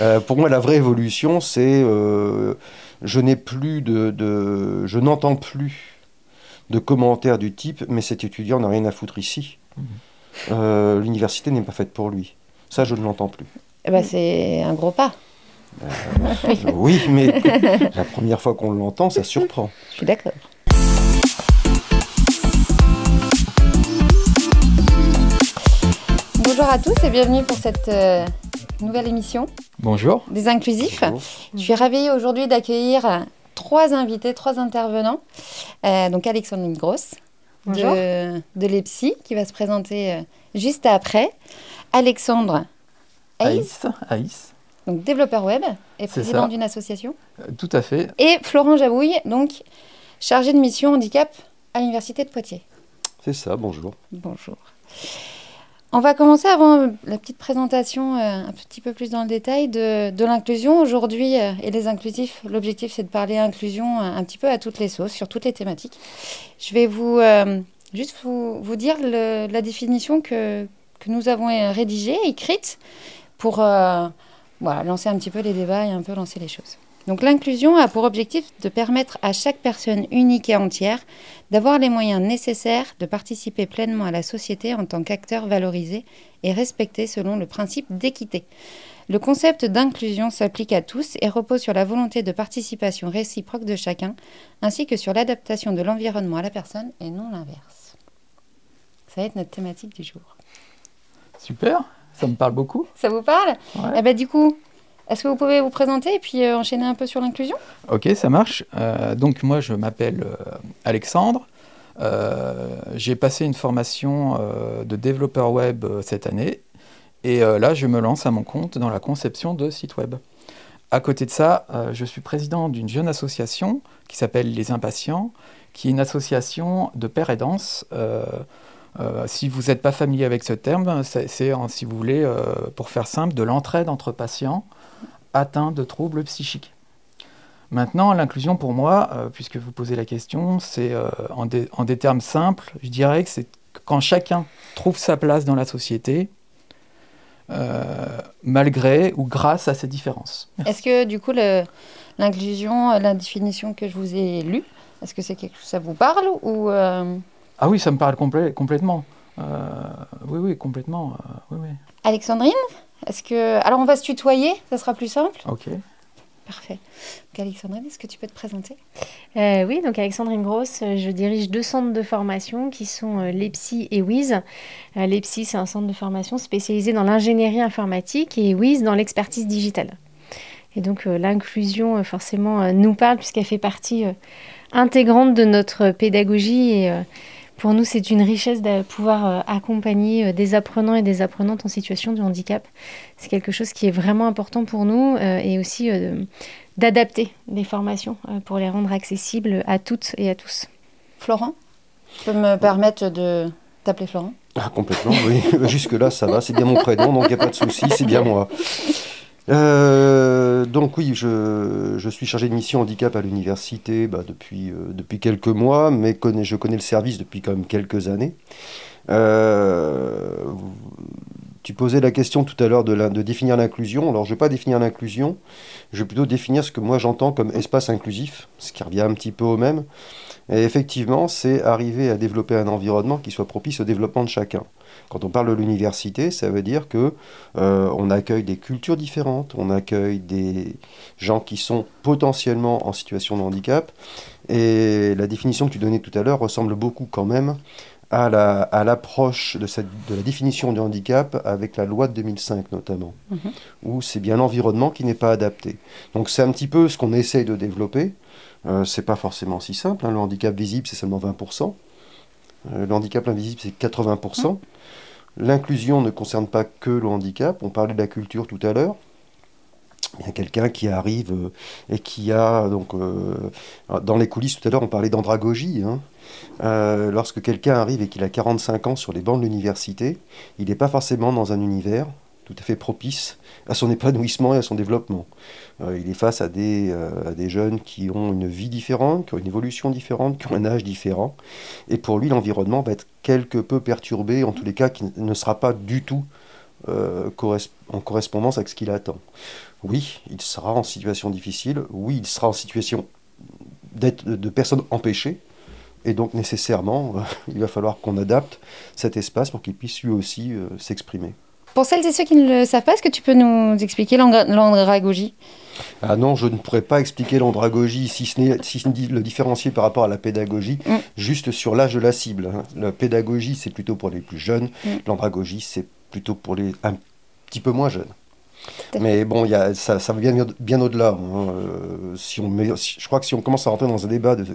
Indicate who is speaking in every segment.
Speaker 1: Euh, pour moi, la vraie évolution, c'est euh, je n'ai plus de, de- je n'entends plus de commentaires du type mais cet étudiant n'a rien à foutre ici. Euh, L'université n'est pas faite pour lui. Ça, je ne l'entends plus.
Speaker 2: Eh ben, c'est un gros pas.
Speaker 1: oui, mais la première fois qu'on l'entend, ça surprend.
Speaker 2: Je suis d'accord. Bonjour à tous et bienvenue pour cette euh, nouvelle émission
Speaker 3: Bonjour.
Speaker 2: des inclusifs.
Speaker 1: Bonjour.
Speaker 2: Je suis ravie aujourd'hui d'accueillir trois invités, trois intervenants. Euh, donc Alexandrine Grosse de, de l'EPSI qui va se présenter euh, juste après. Alexandre
Speaker 3: Aïs. Aïs.
Speaker 2: donc développeur web et président d'une association.
Speaker 3: Euh, Tout à fait.
Speaker 2: Et Florent Jabouille, donc chargé de mission handicap à l'Université de Poitiers.
Speaker 1: C'est ça, bonjour.
Speaker 2: Bonjour. On va commencer avant la petite présentation euh, un petit peu plus dans le détail de, de l'inclusion. Aujourd'hui, euh, et les inclusifs, l'objectif c'est de parler inclusion euh, un petit peu à toutes les sauces, sur toutes les thématiques. Je vais vous juste vous, vous dire la définition que, que nous avons rédigée, écrite, pour voilà, lancer un petit peu les débats et un peu lancer les choses. Donc l'inclusion a pour objectif de permettre à chaque personne unique et entière d'avoir les moyens nécessaires de participer pleinement à la société en tant qu'acteur valorisé et respecté selon le principe d'équité. Le concept d'inclusion s'applique à tous et repose sur la volonté de participation réciproque de chacun, ainsi que sur l'adaptation de l'environnement à la personne et non l'inverse. Ça va être notre thématique du jour.
Speaker 3: Super. Ça me parle beaucoup.
Speaker 2: Ça vous parle?
Speaker 3: Ouais.
Speaker 2: Eh ben, Du coup, est-ce que vous pouvez vous présenter et puis euh, enchaîner un peu sur l'inclusion?
Speaker 3: Ok, ça marche. Euh, donc moi, je m'appelle euh, Alexandre. J'ai passé une formation de développeur web cette année. Et là, je me lance à mon compte dans la conception de sites web. À côté de ça, je suis président d'une jeune association qui s'appelle Les Impatients, qui est une association de père et danse. Euh, si vous n'êtes pas familier avec ce terme, c'est, en- si vous voulez, pour faire simple, de l'entraide entre patients atteints de troubles psychiques. Maintenant, l'inclusion pour moi, euh, puisque vous posez la question, c'est euh, en, des- en des termes simples, je dirais que c'est quand chacun trouve sa place dans la société, euh, malgré ou grâce à ses différences.
Speaker 2: Est-ce que du coup, l'inclusion, la définition que je vous ai lue, est-ce que c'est quelque chose ça vous parle ou
Speaker 3: Ah oui, ça me parle complè- complètement. Oui, oui, complètement. oui, oui.
Speaker 2: Alexandrine? Est-ce que alors on va se tutoyer, ça sera plus simple.
Speaker 3: Ok.
Speaker 2: Parfait. Donc, Alexandrine, est-ce que tu peux te présenter?
Speaker 4: Euh, oui, donc Alexandrine Grosse, euh, je dirige deux centres de formation qui sont euh, l'EPSI et WIZ. Euh, L'EPSI, c'est un centre de formation spécialisé dans l'ingénierie informatique et WIZ dans l'expertise digitale. Et donc euh, l'inclusion, euh, forcément, euh, nous parle puisqu'elle fait partie euh, intégrante de notre pédagogie et euh, pour nous, c'est une richesse de pouvoir euh, accompagner euh, des apprenants et des apprenantes en situation de handicap. C'est quelque chose qui est vraiment important pour nous euh, et aussi euh, d'adapter les formations euh, pour les rendre accessibles à toutes et à tous.
Speaker 2: Florent Tu peux me permettre de t'appeler Florent?
Speaker 1: Ah, complètement, oui. Jusque-là, ça va, c'est bien mon prénom, donc il n'y a pas de souci, c'est bien moi. Euh, donc oui, je, suis chargé de mission handicap à l'université bah, depuis, euh, depuis quelques mois, mais je connais le service depuis quand même quelques années. Euh, tu posais la question tout à l'heure de définir l'inclusion. Alors je ne vais pas définir l'inclusion, je vais plutôt définir ce que moi j'entends comme espace inclusif, ce qui revient un petit peu au même. Et effectivement, c'est arriver à développer un environnement qui soit propice au développement de chacun. Quand on parle de l'université, ça veut dire que euh, on accueille des cultures différentes, on accueille des gens qui sont potentiellement en situation de handicap. Et la définition que tu donnais tout à l'heure ressemble beaucoup quand même à la- à l'approche de, cette- de la définition du handicap avec la loi de 2005 notamment,
Speaker 2: Mhm.
Speaker 1: où c'est bien l'environnement qui n'est pas adapté. Donc c'est un petit peu ce qu'on essaye de développer. Euh, c'est pas forcément si simple. hein. Le handicap visible, c'est seulement 20%. Euh, le handicap invisible, c'est 80%. L'inclusion ne concerne pas que le handicap. On parlait de la culture tout à l'heure. Il y a quelqu'un qui arrive euh, et qui a, donc, dans les coulisses tout à l'heure, on parlait d'andragogie. hein. Lorsque quelqu'un arrive et qu'il a 45 ans sur les bancs de l'université, il n'est pas forcément dans un univers tout à fait propice à son épanouissement et à son développement. Euh, il est face à des, euh, à des jeunes qui ont une vie différente, qui ont une évolution différente, qui ont un âge différent. Et pour lui, l'environnement va être quelque peu perturbé, en tous les cas, qui ne sera pas du tout euh, en correspondance avec ce qu'il attend. oui, il sera en situation difficile, oui, il sera en situation d'être de personnes empêchées, et donc nécessairement, il va falloir qu'on adapte cet espace pour qu'il puisse lui aussi s'exprimer.
Speaker 2: Pour celles et ceux qui ne le savent pas, est-ce que tu peux nous expliquer l'andragogie?
Speaker 1: Ah non, je ne pourrais pas expliquer l'andragogie, si ce n'est si le différencier par rapport à la pédagogie, mm. juste sur l'âge de la cible. Hein. La pédagogie, c'est plutôt pour les plus jeunes, mm. l'andragogie, c'est plutôt pour les un petit peu moins jeunes. Mais bon, y a, ça, ça va bien, bien au-delà. Hein. Euh, si on je crois que si on commence à rentrer dans un débat de,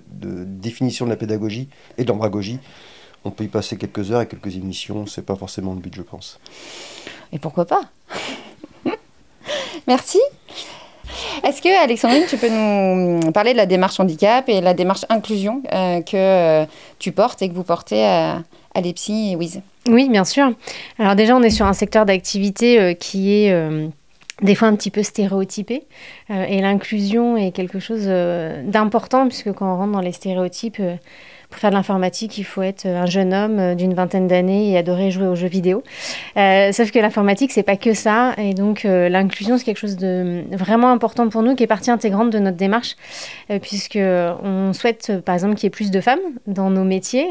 Speaker 1: définition de la pédagogie et de l'andragogie, on peut y passer quelques heures et quelques émissions. C'est pas forcément le but, je pense.
Speaker 2: Et pourquoi pas? Merci. Est-ce que, Alexandrine, tu peux nous parler de la démarche handicap et la démarche inclusion euh, que euh, tu portes et que vous portez à, à l'EPSI et WIZ?
Speaker 4: Oui, bien sûr. Alors déjà, on est sur un secteur d'activité euh, qui est des fois un petit peu stéréotypé. et l'inclusion est quelque chose d'important, puisque quand on rentre dans les stéréotypes, pour faire de l'informatique, il faut être un jeune homme euh, d'une vingtaine d'années et adorer jouer aux jeux vidéo. Euh, sauf que l'informatique, c'est pas que ça. Et donc, euh, l'inclusion, c'est quelque chose de vraiment important pour nous, qui est partie intégrante de notre démarche, puisque on souhaite, par exemple, qu'il y ait plus de femmes dans nos métiers.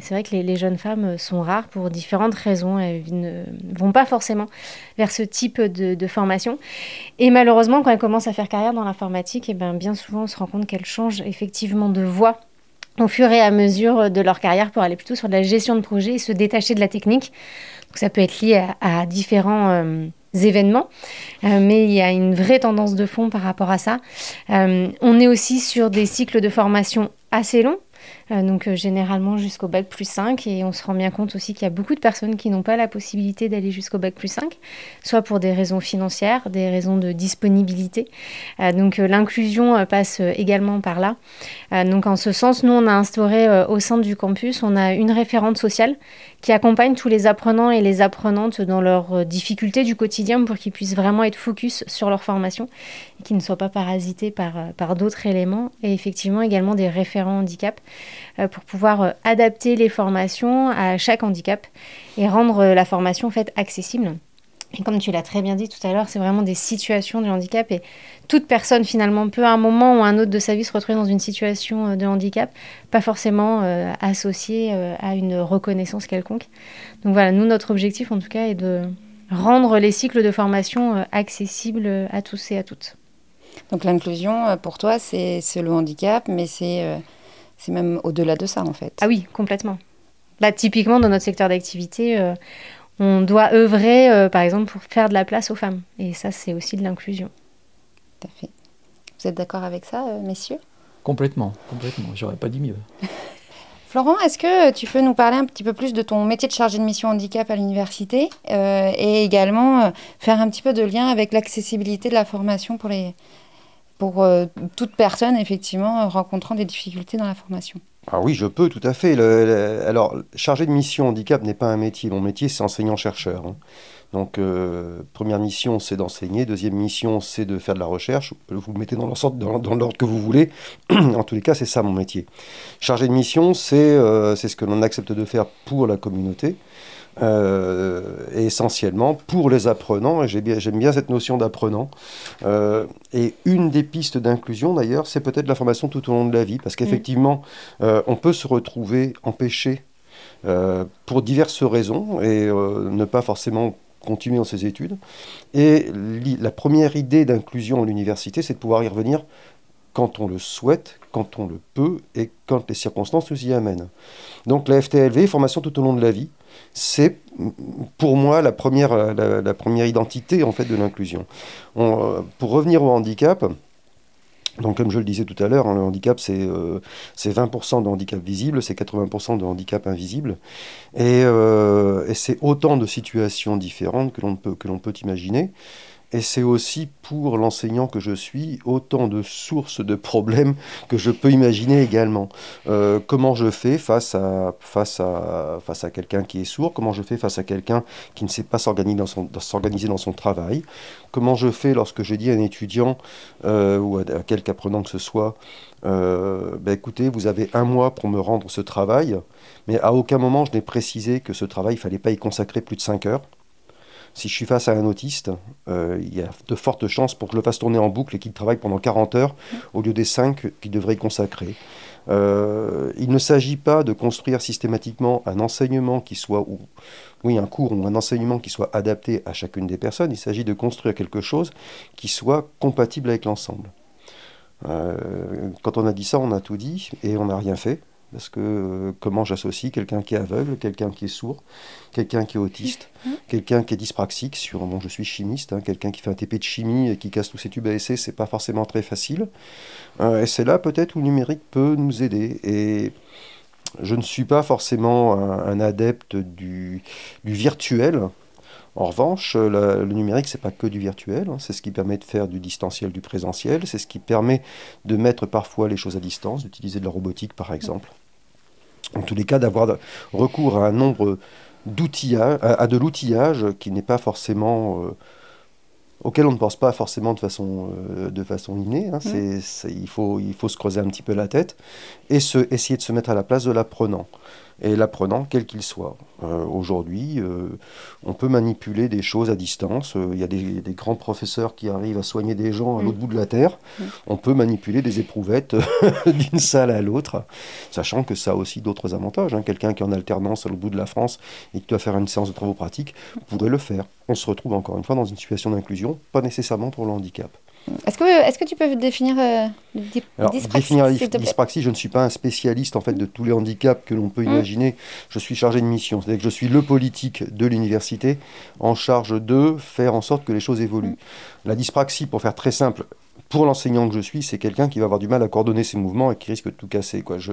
Speaker 4: c'est vrai que les, jeunes femmes sont rares pour différentes raisons. Elles ne vont pas forcément vers ce type de, formation. Et malheureusement, quand elles commencent à faire carrière dans l'informatique, eh ben, bien souvent, on se rend compte qu'elles changent effectivement de voie au fur et à mesure de leur carrière pour aller plutôt sur la gestion de projet et se détacher de la technique. Donc ça peut être lié à, différents euh, événements, euh, mais il y a une vraie tendance de fond par rapport à ça. Euh, on est aussi sur des cycles de formation assez longs. Euh, donc euh, généralement jusqu'au bac plus 5. Et on se rend bien compte aussi qu'il y a beaucoup de personnes qui n'ont pas la possibilité d'aller jusqu'au bac plus 5, soit pour des raisons financières, des raisons de disponibilité. Euh, donc l'inclusion passe également par là. donc en ce sens, nous, on a instauré au sein du campus, on a une référente sociale qui accompagne tous les apprenants et les apprenantes dans leurs difficultés du quotidien pour qu'ils puissent vraiment être focus sur leur formation et qu'ils ne soient pas parasités par, par d'autres éléments. Et effectivement également des référents handicap pour pouvoir euh, adapter les formations à chaque handicap et rendre euh, la formation en fait accessible. Et comme tu l'as très bien dit tout à l'heure, c'est vraiment des situations de handicap et toute personne finalement peut à un moment ou à un autre de sa vie se retrouver dans une situation de handicap, pas forcément associée à une reconnaissance quelconque. Donc voilà, nous, notre objectif en tout cas est de rendre les cycles de formation accessibles à tous et à toutes.
Speaker 2: Donc l'inclusion, pour toi, c'est le handicap, mais c'est c'est même au-delà de ça, en fait.
Speaker 4: Ah oui, complètement. Là, typiquement, dans notre secteur d'activité, euh, on doit œuvrer, euh, par exemple, pour faire de la place aux femmes. Et ça, c'est aussi de l'inclusion.
Speaker 2: Tout à fait. Vous êtes d'accord avec ça, euh, messieurs?
Speaker 3: Complètement, complètement. J'aurais pas dit mieux.
Speaker 2: Florent, est-ce que tu peux nous parler un petit peu plus de ton métier de chargé de mission handicap à l'université et également faire un petit peu de lien avec l'accessibilité de la formation pour les, pour euh, toute personne, effectivement, rencontrant des difficultés dans la formation.
Speaker 1: Ah oui, je peux, tout à fait. alors, chargé de mission handicap n'est pas un métier. Mon métier, c'est enseignant-chercheur. Hein. Donc, euh, première mission, c'est d'enseigner. Deuxième mission, c'est de faire de la recherche. Vous mettez dans l'ordre que vous voulez. en tous les cas, c'est ça mon métier. Chargé de mission, c'est euh, c'est ce que l'on accepte de faire pour la communauté. Euh, essentiellement pour les apprenants, et j'aime bien, cette notion d'apprenant. Euh, et une des pistes d'inclusion, d'ailleurs, c'est peut-être la formation tout au long de la vie, parce qu'effectivement, euh, on peut se retrouver empêché pour diverses raisons et ne pas forcément continuer dans ses études. Et la première idée d'inclusion à l'université, c'est de pouvoir y revenir quand on le souhaite, quand on le peut et quand les circonstances nous y amènent. Donc la FTLV, formation tout au long de la vie, c'est pour moi la première, la, première identité en fait de l'inclusion. Euh, pour revenir au handicap, donc, comme je le disais tout à l'heure, hein, le handicap, c'est 20% euh, de handicap visible, c'est 80% de handicap invisible. Et, euh, et c'est autant de situations différentes que l'on peut, peut imaginer. Et c'est aussi pour l'enseignant que je suis autant de sources de problèmes que je peux imaginer également. Euh, comment je fais face à, quelqu'un qui est sourd? Comment je fais face à quelqu'un qui ne sait pas s'organiser dans, son, s'organiser dans son travail? Comment je fais lorsque je dis à un étudiant euh, ou à, quelque apprenant que ce soit euh, ben écoutez, vous avez un mois pour me rendre ce travail, mais à aucun moment je n'ai précisé que ce travail, il ne fallait pas y consacrer plus de 5 heures. Si je suis face à un autiste, euh, il y a de fortes chances pour que je le fasse tourner en boucle et qu'il travaille pendant 40 heures au lieu des 5 qu'il devrait y consacrer. Euh, il ne s'agit pas de construire systématiquement un enseignement qui soit, ou, oui, un cours ou un enseignement qui soit adapté à chacune des personnes. Il s'agit de construire quelque chose qui soit compatible avec l'ensemble. Euh, quand on a dit ça, on a tout dit et on n'a rien fait. Parce que euh, comment j'associe quelqu'un qui est aveugle, quelqu'un qui est sourd, quelqu'un qui est autiste, mmh. quelqu'un qui est dyspraxique, sur, bon, je suis chimiste, hein, quelqu'un qui fait un TP de chimie et qui casse tous ses tubes à essai, c'est pas forcément très facile. Euh, et c'est là peut-être où le numérique peut nous aider. Et je ne suis pas forcément un, adepte du, du, virtuel. En revanche, le numérique, c'est pas que du virtuel, hein. c'est ce qui permet de faire du distanciel, du présentiel, c'est ce qui permet de mettre parfois les choses à distance, d'utiliser de la robotique par exemple en tous les cas, d'avoir recours à un nombre d'outillages, à, de l'outillage qui n'est pas forcément. Euh, auquel on ne pense pas forcément de façon, euh, de façon innée. Hein. Mmh. il, faut, il faut se creuser un petit peu la tête et se, essayer de se mettre à la place de l'apprenant et l'apprenant, quel qu'il soit. Euh, aujourd'hui, euh, on peut manipuler des choses à distance. Euh, il y a des, grands professeurs qui arrivent à soigner des gens à l'autre mm. bout de la Terre. Mm. On peut manipuler des éprouvettes d'une salle à l'autre, sachant que ça a aussi d'autres avantages. Hein. Quelqu'un qui est en alternance à l'autre bout de la France et qui doit faire une séance de travaux pratiques pourrait le faire. On se retrouve encore une fois dans une situation d'inclusion, pas nécessairement pour le handicap.
Speaker 2: Est-ce que, est que tu peux définir euh,
Speaker 1: dyspraxie, définir dyspraxie, je ne suis pas un spécialiste en fait de tous les handicaps que l'on peut hum. imaginer. Je suis chargé de mission, c'est-à-dire que je suis le politique de l'université en charge de faire en sorte que les choses évoluent. Hum. La dyspraxie, pour faire très simple, pour l'enseignant que je suis, c'est quelqu'un qui va avoir du mal à coordonner ses mouvements et qui risque de tout casser. Quoi. Je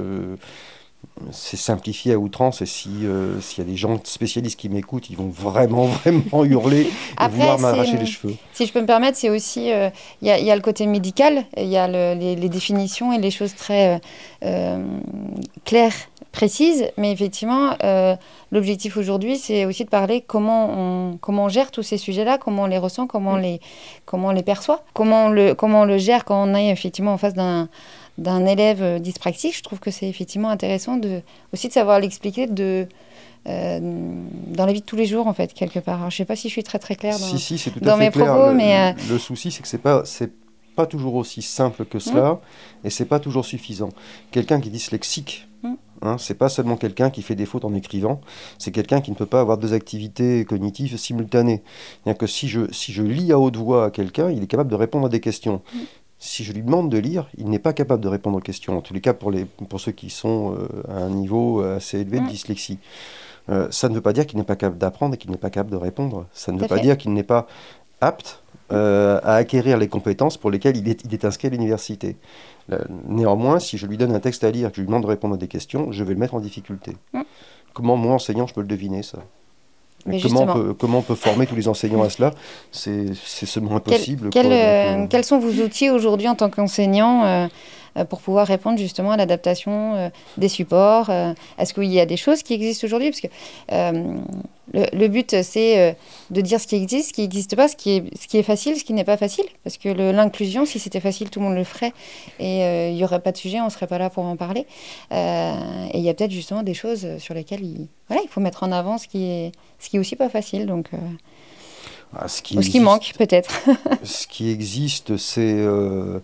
Speaker 1: c'est simplifié à outrance et si euh, s'il y a des gens spécialistes qui m'écoutent, ils vont vraiment vraiment hurler et vouloir m'arracher les cheveux.
Speaker 2: Si je peux me permettre, c'est aussi euh, il y, a le côté médical, il y a les, définitions et les choses très euh, claires, précises, mais effectivement l'objectif aujourd'hui, c'est aussi de parler comment on comment on gère tous ces sujets-là, comment on les ressent, comment on les comment on les perçoit, comment on le comment on le gère quand on est effectivement en face d'un d'un élève euh, dyspraxique, je trouve que c'est effectivement intéressant de, aussi de savoir l'expliquer de, euh, dans la vie de tous les jours, en fait, quelque part. je ne sais pas si je suis très très claire dans,
Speaker 1: si, si, c'est tout à fait mes clair. propos, le, mais... Le, euh, souci, c'est que ce n'est pas, pas toujours aussi simple que cela, mmh. et c'est pas toujours suffisant. Quelqu'un qui est dyslexique, mmh. Hein, c'est pas seulement quelqu'un qui fait des fautes en écrivant, c'est quelqu'un qui ne peut pas avoir deux activités cognitives simultanées. que si je, si je lis à haute voix à quelqu'un, il est capable de répondre à des questions. Mmh si je lui demande de lire, il n'est pas capable de répondre aux questions, en tous les cas pour, les, pour ceux qui sont euh, à un niveau assez élevé de dyslexie. Euh, ça ne veut pas dire qu'il n'est pas capable d'apprendre et qu'il n'est pas capable de répondre. Ça ne veut pas dire qu'il n'est pas apte euh, à acquérir les compétences pour lesquelles il est, il est inscrit à l'université. néanmoins, si je lui donne un texte à lire et que je lui demande de répondre à des questions, je vais le mettre en difficulté. Comment moi, enseignant, je peux le deviner, ça? Comment, on peut, comment, on peut, former tous les enseignants à cela C'est seulement impossible.
Speaker 2: Euh, quels sont vos outils aujourd'hui en tant qu'enseignant euh, euh, pour pouvoir répondre justement à l'adaptation des supports Est-ce qu'il y a des choses qui existent aujourd'hui? Parce que le, but, c'est de dire ce qui existe, ce qui n'existe pas, ce qui, est, ce qui est facile, ce qui n'est pas facile. Parce que l'inclusion, si c'était facile, tout le monde le ferait et il n'y aurait pas de sujet, on ne serait pas là pour en parler. et il y a peut-être justement des choses sur lesquelles il, voilà, il faut mettre en avant ce qui est, ce qui est aussi pas facile. Donc, euh, ah, ce, qui ce qui manque peut-être.
Speaker 1: ce qui existe, c'est euh,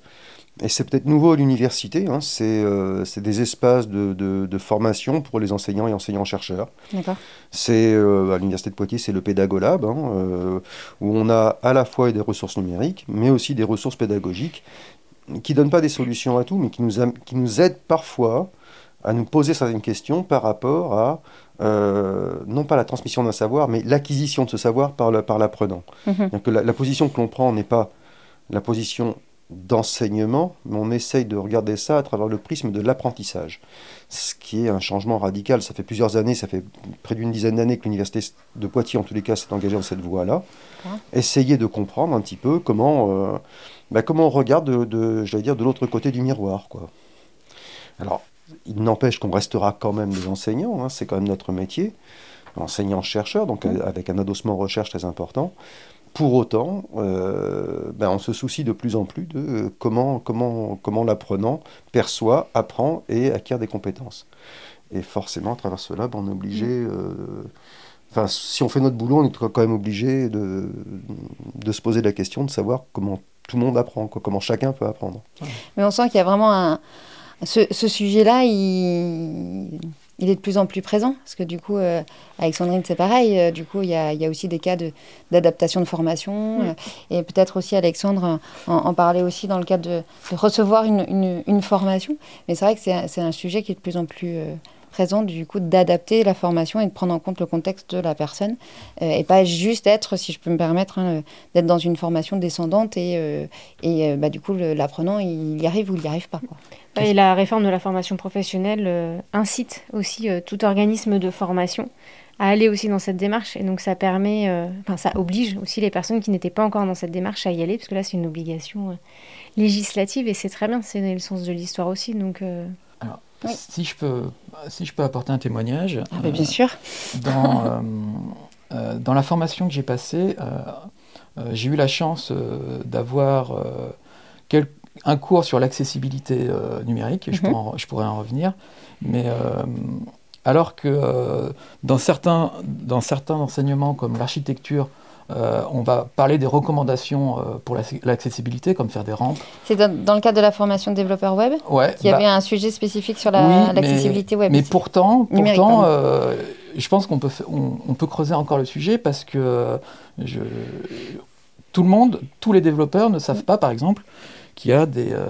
Speaker 1: et c'est peut-être nouveau à l'université, hein, euh, c'est des espaces de, de, formation pour les enseignants et enseignants-chercheurs. C'est à l'université de Poitiers, c'est le Pédagolab, hein, où on a à la fois des ressources numériques, mais aussi des ressources pédagogiques qui ne donnent pas des solutions à tout, mais qui nous, qui nous aident parfois à nous poser certaines questions par rapport à euh, non pas la transmission d'un savoir, mais l'acquisition de ce savoir par l'apprenant. Mhm. La, la, position que l'on prend n'est pas la position d'enseignement, mais on essaye de regarder ça à travers le prisme de l'apprentissage, ce qui est un changement radical. Ça fait plusieurs années, ça fait près d'une dizaine d'années que l'université de Poitiers, en tous les cas, s'est engagée dans cette voie-là. Essayer de comprendre un petit peu comment, euh, bah, comment on regarde de, de dire, de l'autre côté du miroir. Quoi. Alors, il n'empêche qu'on restera quand même des enseignants, hein, c'est quand même notre métier, enseignants-chercheurs, donc avec un adossement recherche très important. Pour autant, euh, ben, on se soucie de plus en plus de euh, comment, comment, comment l'apprenant perçoit, apprend et acquiert des compétences. Et forcément, à travers cela, ben, on est obligé enfin, si on fait notre boulot, on est quand même obligé de, de se poser la question de savoir comment tout le monde apprend, quoi, comment chacun peut apprendre.
Speaker 2: Mais on sent qu'il y a vraiment un. Ce, ce sujet-là, il il est de plus en plus présent. Parce que du coup, euh, avec Sandrine, c'est pareil. Euh, du coup, il y a, y a, aussi des cas d'adaptation de, formation. Euh, et peut-être aussi, Alexandre en, parlait aussi dans le cadre de, de recevoir une, une, une, formation. Mais c'est vrai que c'est un sujet qui est de plus en plus du coup, d'adapter la formation et de prendre en compte le contexte de la personne. et pas juste être, si je peux me permettre, hein, d'être dans une formation descendante et, et bah, du coup, l'apprenant, il y arrive ou il n'y arrive pas. Quoi.
Speaker 4: Et la réforme de la formation professionnelle euh, incite aussi euh, tout organisme de formation à aller aussi dans cette démarche. Et donc ça permet, euh, enfin ça oblige aussi les personnes qui n'étaient pas encore dans cette démarche à y aller, parce que là c'est une obligation législative et c'est très bien, c'est le sens de l'histoire aussi. Donc,
Speaker 3: Alors, si, je peux, si je peux apporter un témoignage.
Speaker 2: Ah, bien sûr.
Speaker 3: Dans, dans la formation que j'ai passée, j'ai eu la chance d'avoir quelques un cours sur l'accessibilité euh, numérique, je, mhm. je, pourrais en revenir, mais euh, alors que euh, dans, certains, dans certains enseignements comme l'architecture, on va parler des recommandations pour l'accessibilité, comme faire des rampes.
Speaker 2: C'est dans, le cadre de la formation de développeur web
Speaker 3: ouais,
Speaker 2: qu'il y avait bah un sujet spécifique sur l'accessibilité web.
Speaker 3: Mais pourtant, pourtant je pense qu'on peut, on, peut creuser encore le sujet parce que je, tout le monde, tous les développeurs ne savent pas, par exemple, qu'il y a euh,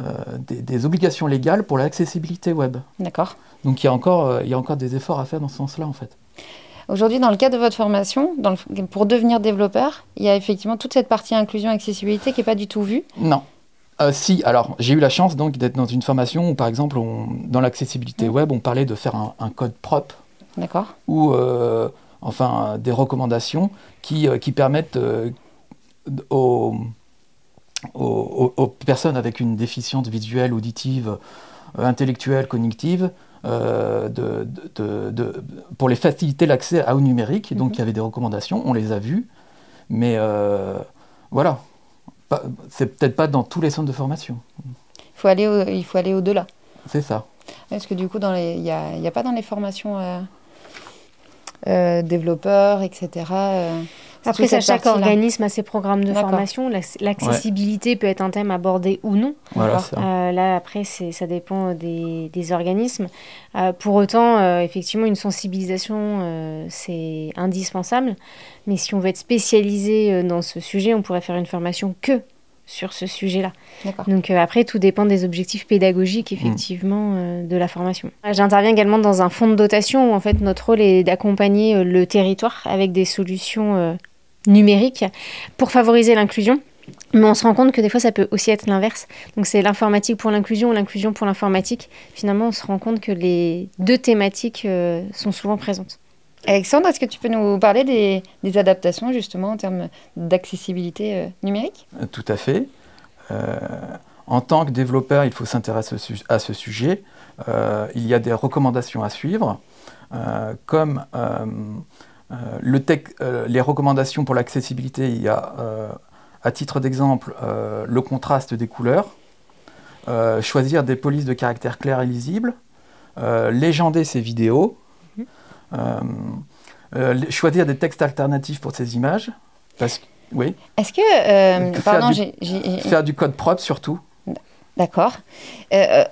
Speaker 3: euh, des, des, obligations légales pour l'accessibilité web.
Speaker 2: D'accord.
Speaker 3: Donc il y, a encore, euh, il y a encore des efforts à faire dans ce sens-là, en fait.
Speaker 2: Aujourd'hui, dans le cadre de votre formation, dans pour devenir développeur, il y a effectivement toute cette partie inclusion accessibilité qui n'est pas du tout vue.
Speaker 3: Non. si, alors j'ai eu la chance donc d'être dans une formation où par exemple dans l'accessibilité mmh. web on parlait de faire un, code propre.
Speaker 2: D'accord.
Speaker 3: Ou enfin des recommandations qui, qui permettent aux, aux, personnes avec une déficience visuelle, auditive, euh, intellectuelle, cognitive, euh, de, pour les faciliter l'accès au numérique. donc, mhm. il y avait des recommandations, on les a vues, mais euh, voilà, c'est peut-être pas dans tous les centres de formation.
Speaker 2: Il faut aller, il faut aller au-delà.
Speaker 3: C'est ça.
Speaker 2: Parce que du coup, il n'y a, a, pas dans les formations développeurs, etc.
Speaker 4: Après, ça, chaque organisme a ses programmes de formation. L'accessibilité peut être un thème abordé ou non.
Speaker 3: Euh,
Speaker 4: là, après, ça dépend des, organismes. Euh, pour autant, euh, effectivement, une sensibilisation, c'est indispensable. Mais si on veut être spécialisé dans ce sujet, on pourrait faire une formation que sur ce sujet-là. Donc après, tout dépend des objectifs pédagogiques, effectivement, de la formation. J'interviens également dans un fonds de dotation où, en fait, notre rôle est d'accompagner le territoire avec des solutions numérique pour favoriser l'inclusion. Mais on se rend compte que des fois, ça peut aussi être l'inverse. Donc, c'est l'informatique pour l'inclusion ou l'inclusion pour l'informatique. Finalement, on se rend compte que les deux thématiques euh, sont souvent présentes.
Speaker 2: Alexandre, est-ce que tu peux nous parler des, adaptations, justement, en termes d'accessibilité euh, numérique?
Speaker 3: Euh, Tout à fait. en tant que développeur, il faut s'intéresser à ce sujet. il y a des recommandations à suivre, comme euh, le euh, les recommandations pour l'accessibilité, il y a, euh, à titre d'exemple, le contraste des couleurs, choisir des polices de caractère clair et lisible, légender ses vidéos, choisir des textes alternatifs pour ces images. Parce, oui.
Speaker 2: Est-ce que.
Speaker 3: pardon, faire, du, faire du code propre surtout.
Speaker 2: D'accord.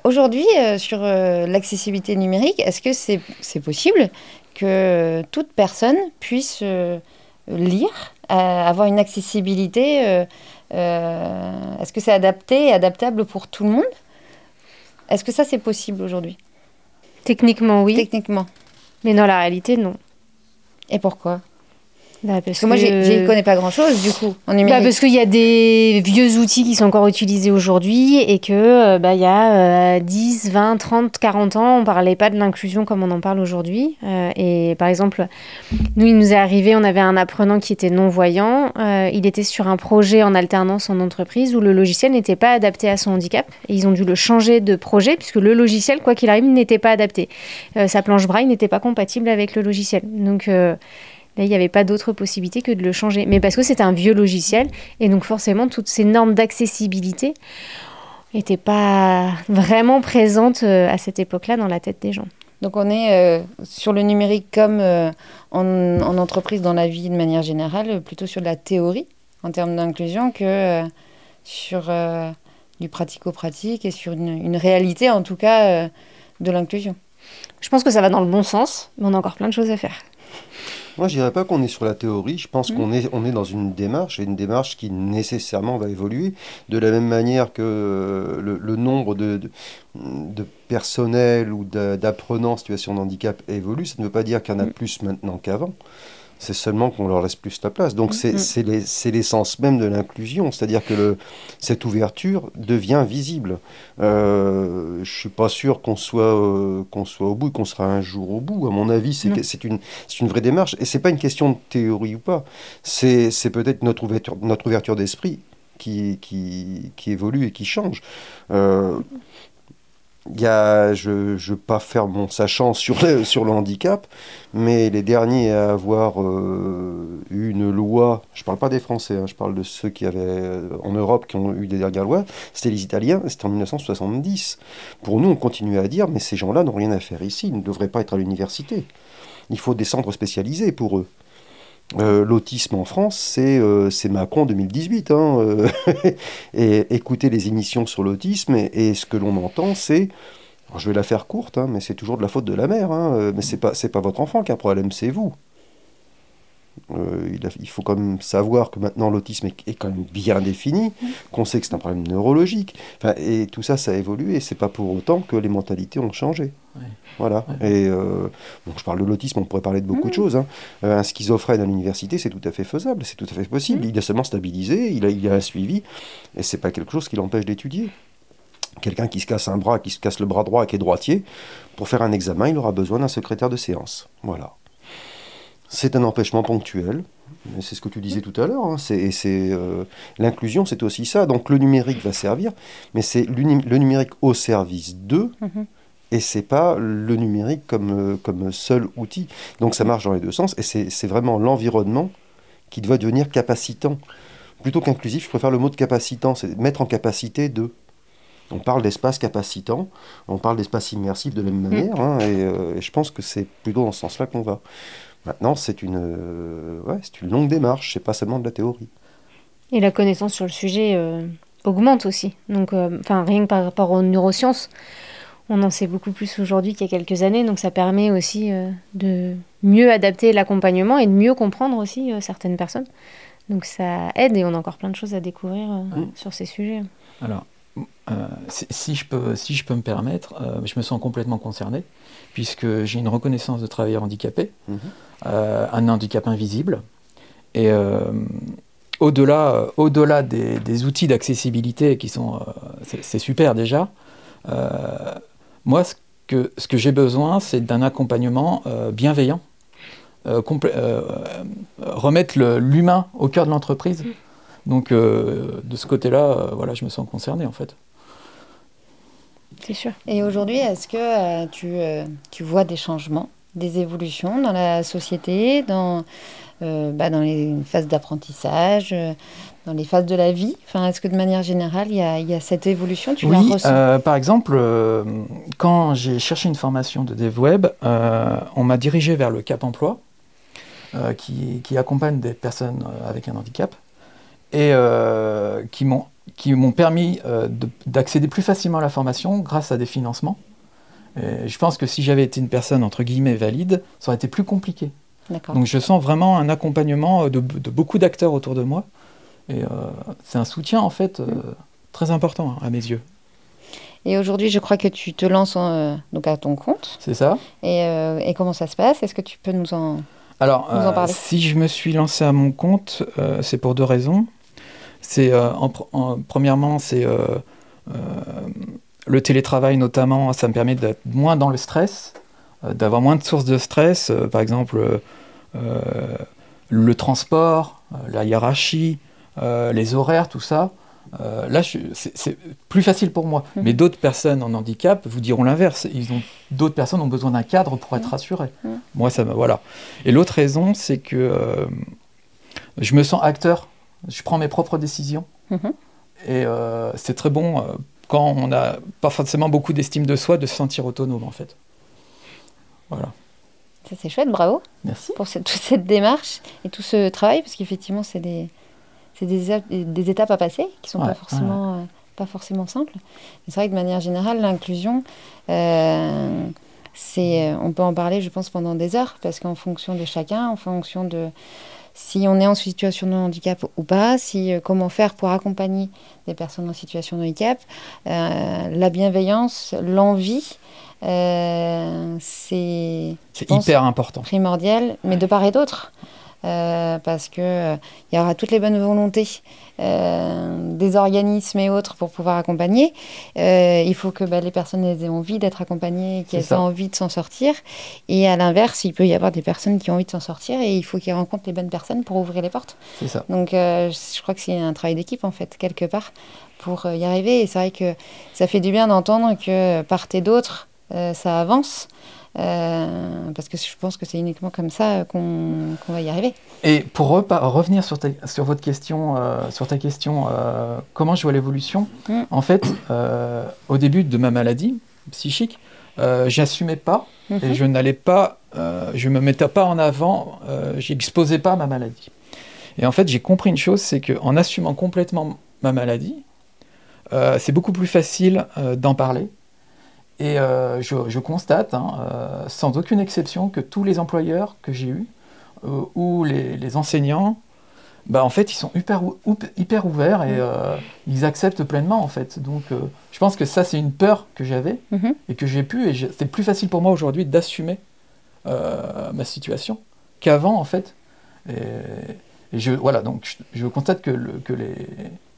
Speaker 2: Aujourd'hui, sur l'accessibilité numérique, est-ce que c'est possible que toute personne puisse euh, lire, euh, avoir une accessibilité. Euh, est-ce que c'est adapté et adaptable pour tout le monde? Est-ce que ça, c'est possible aujourd'hui?
Speaker 4: Techniquement, oui.
Speaker 2: Techniquement.
Speaker 4: Mais dans la réalité, non.
Speaker 2: Et pourquoi? Bah, parce, que, moi, je n'y connais pas grand-chose, du coup, en
Speaker 4: numérique. Bah, parce qu'il y a des vieux outils qui sont encore utilisés aujourd'hui et que, euh, bah, il y a 10, 20, 30, 40 ans, on ne parlait pas de l'inclusion comme on en parle aujourd'hui. Euh, et par exemple, nous, il nous est arrivé, on avait un apprenant qui était non-voyant. Euh, il était sur un projet en alternance en entreprise où le logiciel n'était pas adapté à son handicap. Et ils ont dû le changer de projet puisque le logiciel, quoi qu'il arrive, n'était pas adapté. sa planche braille n'était pas compatible avec le logiciel. Donc, Là, il n'y avait pas d'autre possibilité que de le changer. Mais parce que c'est un vieux logiciel, et donc forcément, toutes ces normes d'accessibilité n'étaient pas vraiment présentes euh, à cette époque-là dans la tête des gens.
Speaker 2: Donc on est sur le numérique comme en, entreprise dans la vie de manière générale, plutôt sur de la théorie en termes d'inclusion que sur du pratico-pratique et sur une, réalité en tout cas de l'inclusion.
Speaker 4: Je pense que ça va dans le bon sens, mais on a encore plein de choses à faire.
Speaker 1: Moi, je dirais pas qu'on est sur la théorie. Je pense mm. qu'on est, on est dans une démarche, et une démarche qui nécessairement va évoluer. De la même manière que le, nombre de, de, personnel ou d'apprenants en situation de handicap évolue, ça ne veut pas dire qu'il y en a mm. plus maintenant qu'avant c'est seulement qu'on leur laisse plus la place. Donc c'est mm-hmm. l'essence même de l'inclusion, c'est-à-dire que le, cette ouverture devient visible. Euh, je suis pas sûr qu'on soit, euh, qu'on soit au bout, qu'on sera un jour au bout. À mon avis, c'est une, une vraie démarche. Et c'est pas une question de théorie ou pas. C'est peut-être notre ouverture, notre ouverture d'esprit qui, qui, qui, évolue et qui change. Euh, y a, je ne veux pas faire mon sachant sur le, sur le handicap, mais les derniers à avoir euh, eu une loi, je ne parle pas des Français, hein, je parle de ceux qui avaient euh, en Europe qui ont eu des dernières lois, c'était les Italiens, c'était en 1970. Pour nous, on continue à dire, mais ces gens-là n'ont rien à faire ici, ils ne devraient pas être à l'université. Il faut des centres spécialisés pour eux. Euh, l'autisme en France, c'est euh, Macron 2018. Hein, euh, et écouter les émissions sur l'autisme, et, ce que l'on entend, c'est. Je vais la faire courte, hein, mais c'est toujours de la faute de la mère. Hein, mais c'est pas, pas votre enfant qui a un problème, c'est vous. Euh, il, faut quand même savoir que maintenant l'autisme est, quand même bien défini, mmh. qu'on sait que c'est un problème neurologique. et tout ça, ça a évolué. Et c'est pas pour autant que les mentalités ont changé. Voilà. Et euh, je parle de l'autisme, on pourrait parler de beaucoup de mmh. choses. Hein. Euh, un schizophrène à l'université, c'est tout à fait faisable, c'est tout à fait possible. Mmh. Il a seulement stabilisé, il a, il a un suivi, et c'est pas quelque chose qui l'empêche d'étudier. Quelqu'un qui se casse un bras, qui se casse le bras droit, qui est droitier, pour faire un examen, il aura besoin d'un secrétaire de séance. Voilà. C'est un empêchement ponctuel, c'est ce que tu disais tout à l'heure. Hein. C'est, euh, l'inclusion, c'est aussi ça. Donc le numérique va servir, mais c'est le numérique au service d'eux, mhm. et c'est pas le numérique comme, euh, comme seul outil. Donc ça marche dans les deux sens, et c'est, vraiment l'environnement qui doit devenir capacitant. Plutôt qu'inclusif, je préfère le mot de capacitant, c'est mettre en capacité de. On parle d'espace capacitant, on parle d'espace immersif de la même mhm. manière, hein, euh, et, je pense que c'est plutôt dans ce sens-là qu'on va. Maintenant, c'est une, euh, ouais, une longue démarche, c'est pas seulement de la théorie.
Speaker 4: Et la connaissance sur le sujet euh, augmente aussi. Donc, euh, enfin, rien que par rapport aux neurosciences, on en sait beaucoup plus aujourd'hui qu'il y a quelques années. Donc, ça permet aussi de mieux adapter l'accompagnement et de mieux comprendre aussi certaines personnes. Donc, ça aide et on a encore plein de choses à découvrir sur ces sujets.
Speaker 3: Alors, si, je peux, si je peux me permettre, je me sens complètement concerné puisque j'ai une reconnaissance de travailleur handicapé, mhm. euh, un handicap invisible. Et euh, au-delà, euh, au-delà des, outils d'accessibilité qui sont, c'est, super déjà, moi ce que, ce que j'ai besoin, c'est d'un accompagnement bienveillant, remettre l'humain au cœur de l'entreprise. Mhm. Donc de ce côté-là, voilà, je me sens concerné en fait.
Speaker 2: C'est sûr. Et aujourd'hui, est-ce que euh, tu, euh, tu, vois des changements, des évolutions dans la société, dans, euh, bah, dans les phases d'apprentissage, dans les phases de la vie? Enfin, Est-ce que de manière générale, il y a, y a cette évolution?
Speaker 3: Tu Oui, par exemple, quand j'ai cherché une formation de dev web, on m'a dirigé vers le Cap Emploi, qui, qui, accompagne des personnes avec un handicap, et qui m'ont qui m'ont permis euh, d'accéder plus facilement à la formation grâce à des financements. je pense que si j'avais été une personne entre guillemets valide, ça aurait été plus compliqué. Donc je sens vraiment un accompagnement de, beaucoup d'acteurs autour de moi. Et euh, c'est un soutien en fait euh, très important hein, à mes yeux.
Speaker 2: Et aujourd'hui, je crois que tu te lances donc à ton compte.
Speaker 3: C'est ça.
Speaker 2: Et, et, comment ça se passe? Est-ce que tu peux nous en,
Speaker 3: Alors, nous en parler? si je me suis lancé à mon compte, c'est pour deux raisons. C'est euh, en, premièrement, c'est euh, euh, le télétravail notamment, ça me permet d'être moins dans le stress, d'avoir moins de sources de stress, par exemple le transport, la hiérarchie, les horaires, tout ça. là, c'est plus facile pour moi. Mmh. Mais d'autres personnes en handicap vous diront l'inverse. Ils ont d'autres personnes ont besoin d'un cadre pour être mmh. rassurées. Mmh. Moi, ça me voilà. Et l'autre raison, c'est que je me sens acteur je prends mes propres décisions. Mhm. Et euh, c'est très bon euh, quand on n'a pas forcément beaucoup d'estime de soi de se sentir autonome en fait. Voilà.
Speaker 2: Ça, c'est chouette, bravo
Speaker 3: Merci.
Speaker 2: pour cette, toute cette démarche et tout ce travail, parce qu'effectivement, c'est des, des, étapes- des étapes à passer qui sont
Speaker 3: Ouais,
Speaker 2: pas, forcément, euh, pas forcément simples. Mais C'est vrai que de manière générale, l'inclusion, euh, on peut en parler, je pense, pendant des heures, parce qu'en fonction de chacun, en fonction de si on est en situation de handicap ou pas, si, euh, comment faire pour accompagner des personnes en situation de handicap, euh, la bienveillance, l'envie, euh, c'est
Speaker 3: hyper important.
Speaker 2: primordial, mais de part et d'autre. Parce que euh, il y aura toutes les bonnes volontés des organismes et autres pour pouvoir accompagner. Euh, il faut que bah, les personnes elles aient envie d'être accompagnées, qu'elles aient envie de s'en sortir. Et à l'inverse, il peut y avoir des personnes qui ont envie de s'en sortir et il faut qu'ils rencontrent les bonnes personnes pour ouvrir les portes.
Speaker 3: C'est ça.
Speaker 2: Donc euh, je crois que c'est un travail d'équipe en fait, quelque part, pour euh, y arriver. Et c'est vrai que ça fait du bien d'entendre que part et d'autre, euh, ça avance. Euh, parce que je pense que c'est uniquement comme ça qu'on qu'on va y arriver.
Speaker 3: Et pour revenir sur, ta, sur votre question, euh, sur ta question, euh, comment je vois l'évolution
Speaker 2: Mm.
Speaker 3: En fait, euh, au début de ma maladie psychique, euh, j'assumais pas et je n'allais pas, euh, je me mettais pas en avant, euh, j'exposais pas ma maladie. Et en fait, j'ai compris une chose, c'est qu'en assumant complètement ma maladie, euh, c'est beaucoup plus facile euh, d'en parler. Et euh, je, je constate, hein, euh, sans aucune exception, que tous les employeurs que j'ai eus, euh, ou les, les enseignants, bah, en fait, ils sont hyper, ouverts et euh, ils acceptent pleinement, en fait. Donc, je pense que ça, c'est une peur que j'avais
Speaker 2: Mhm.
Speaker 3: et que j'ai pu, et c'est plus facile pour moi aujourd'hui d'assumer ma situation qu'avant, en fait. Et, et je, voilà, donc je, je constate que, le- que, les,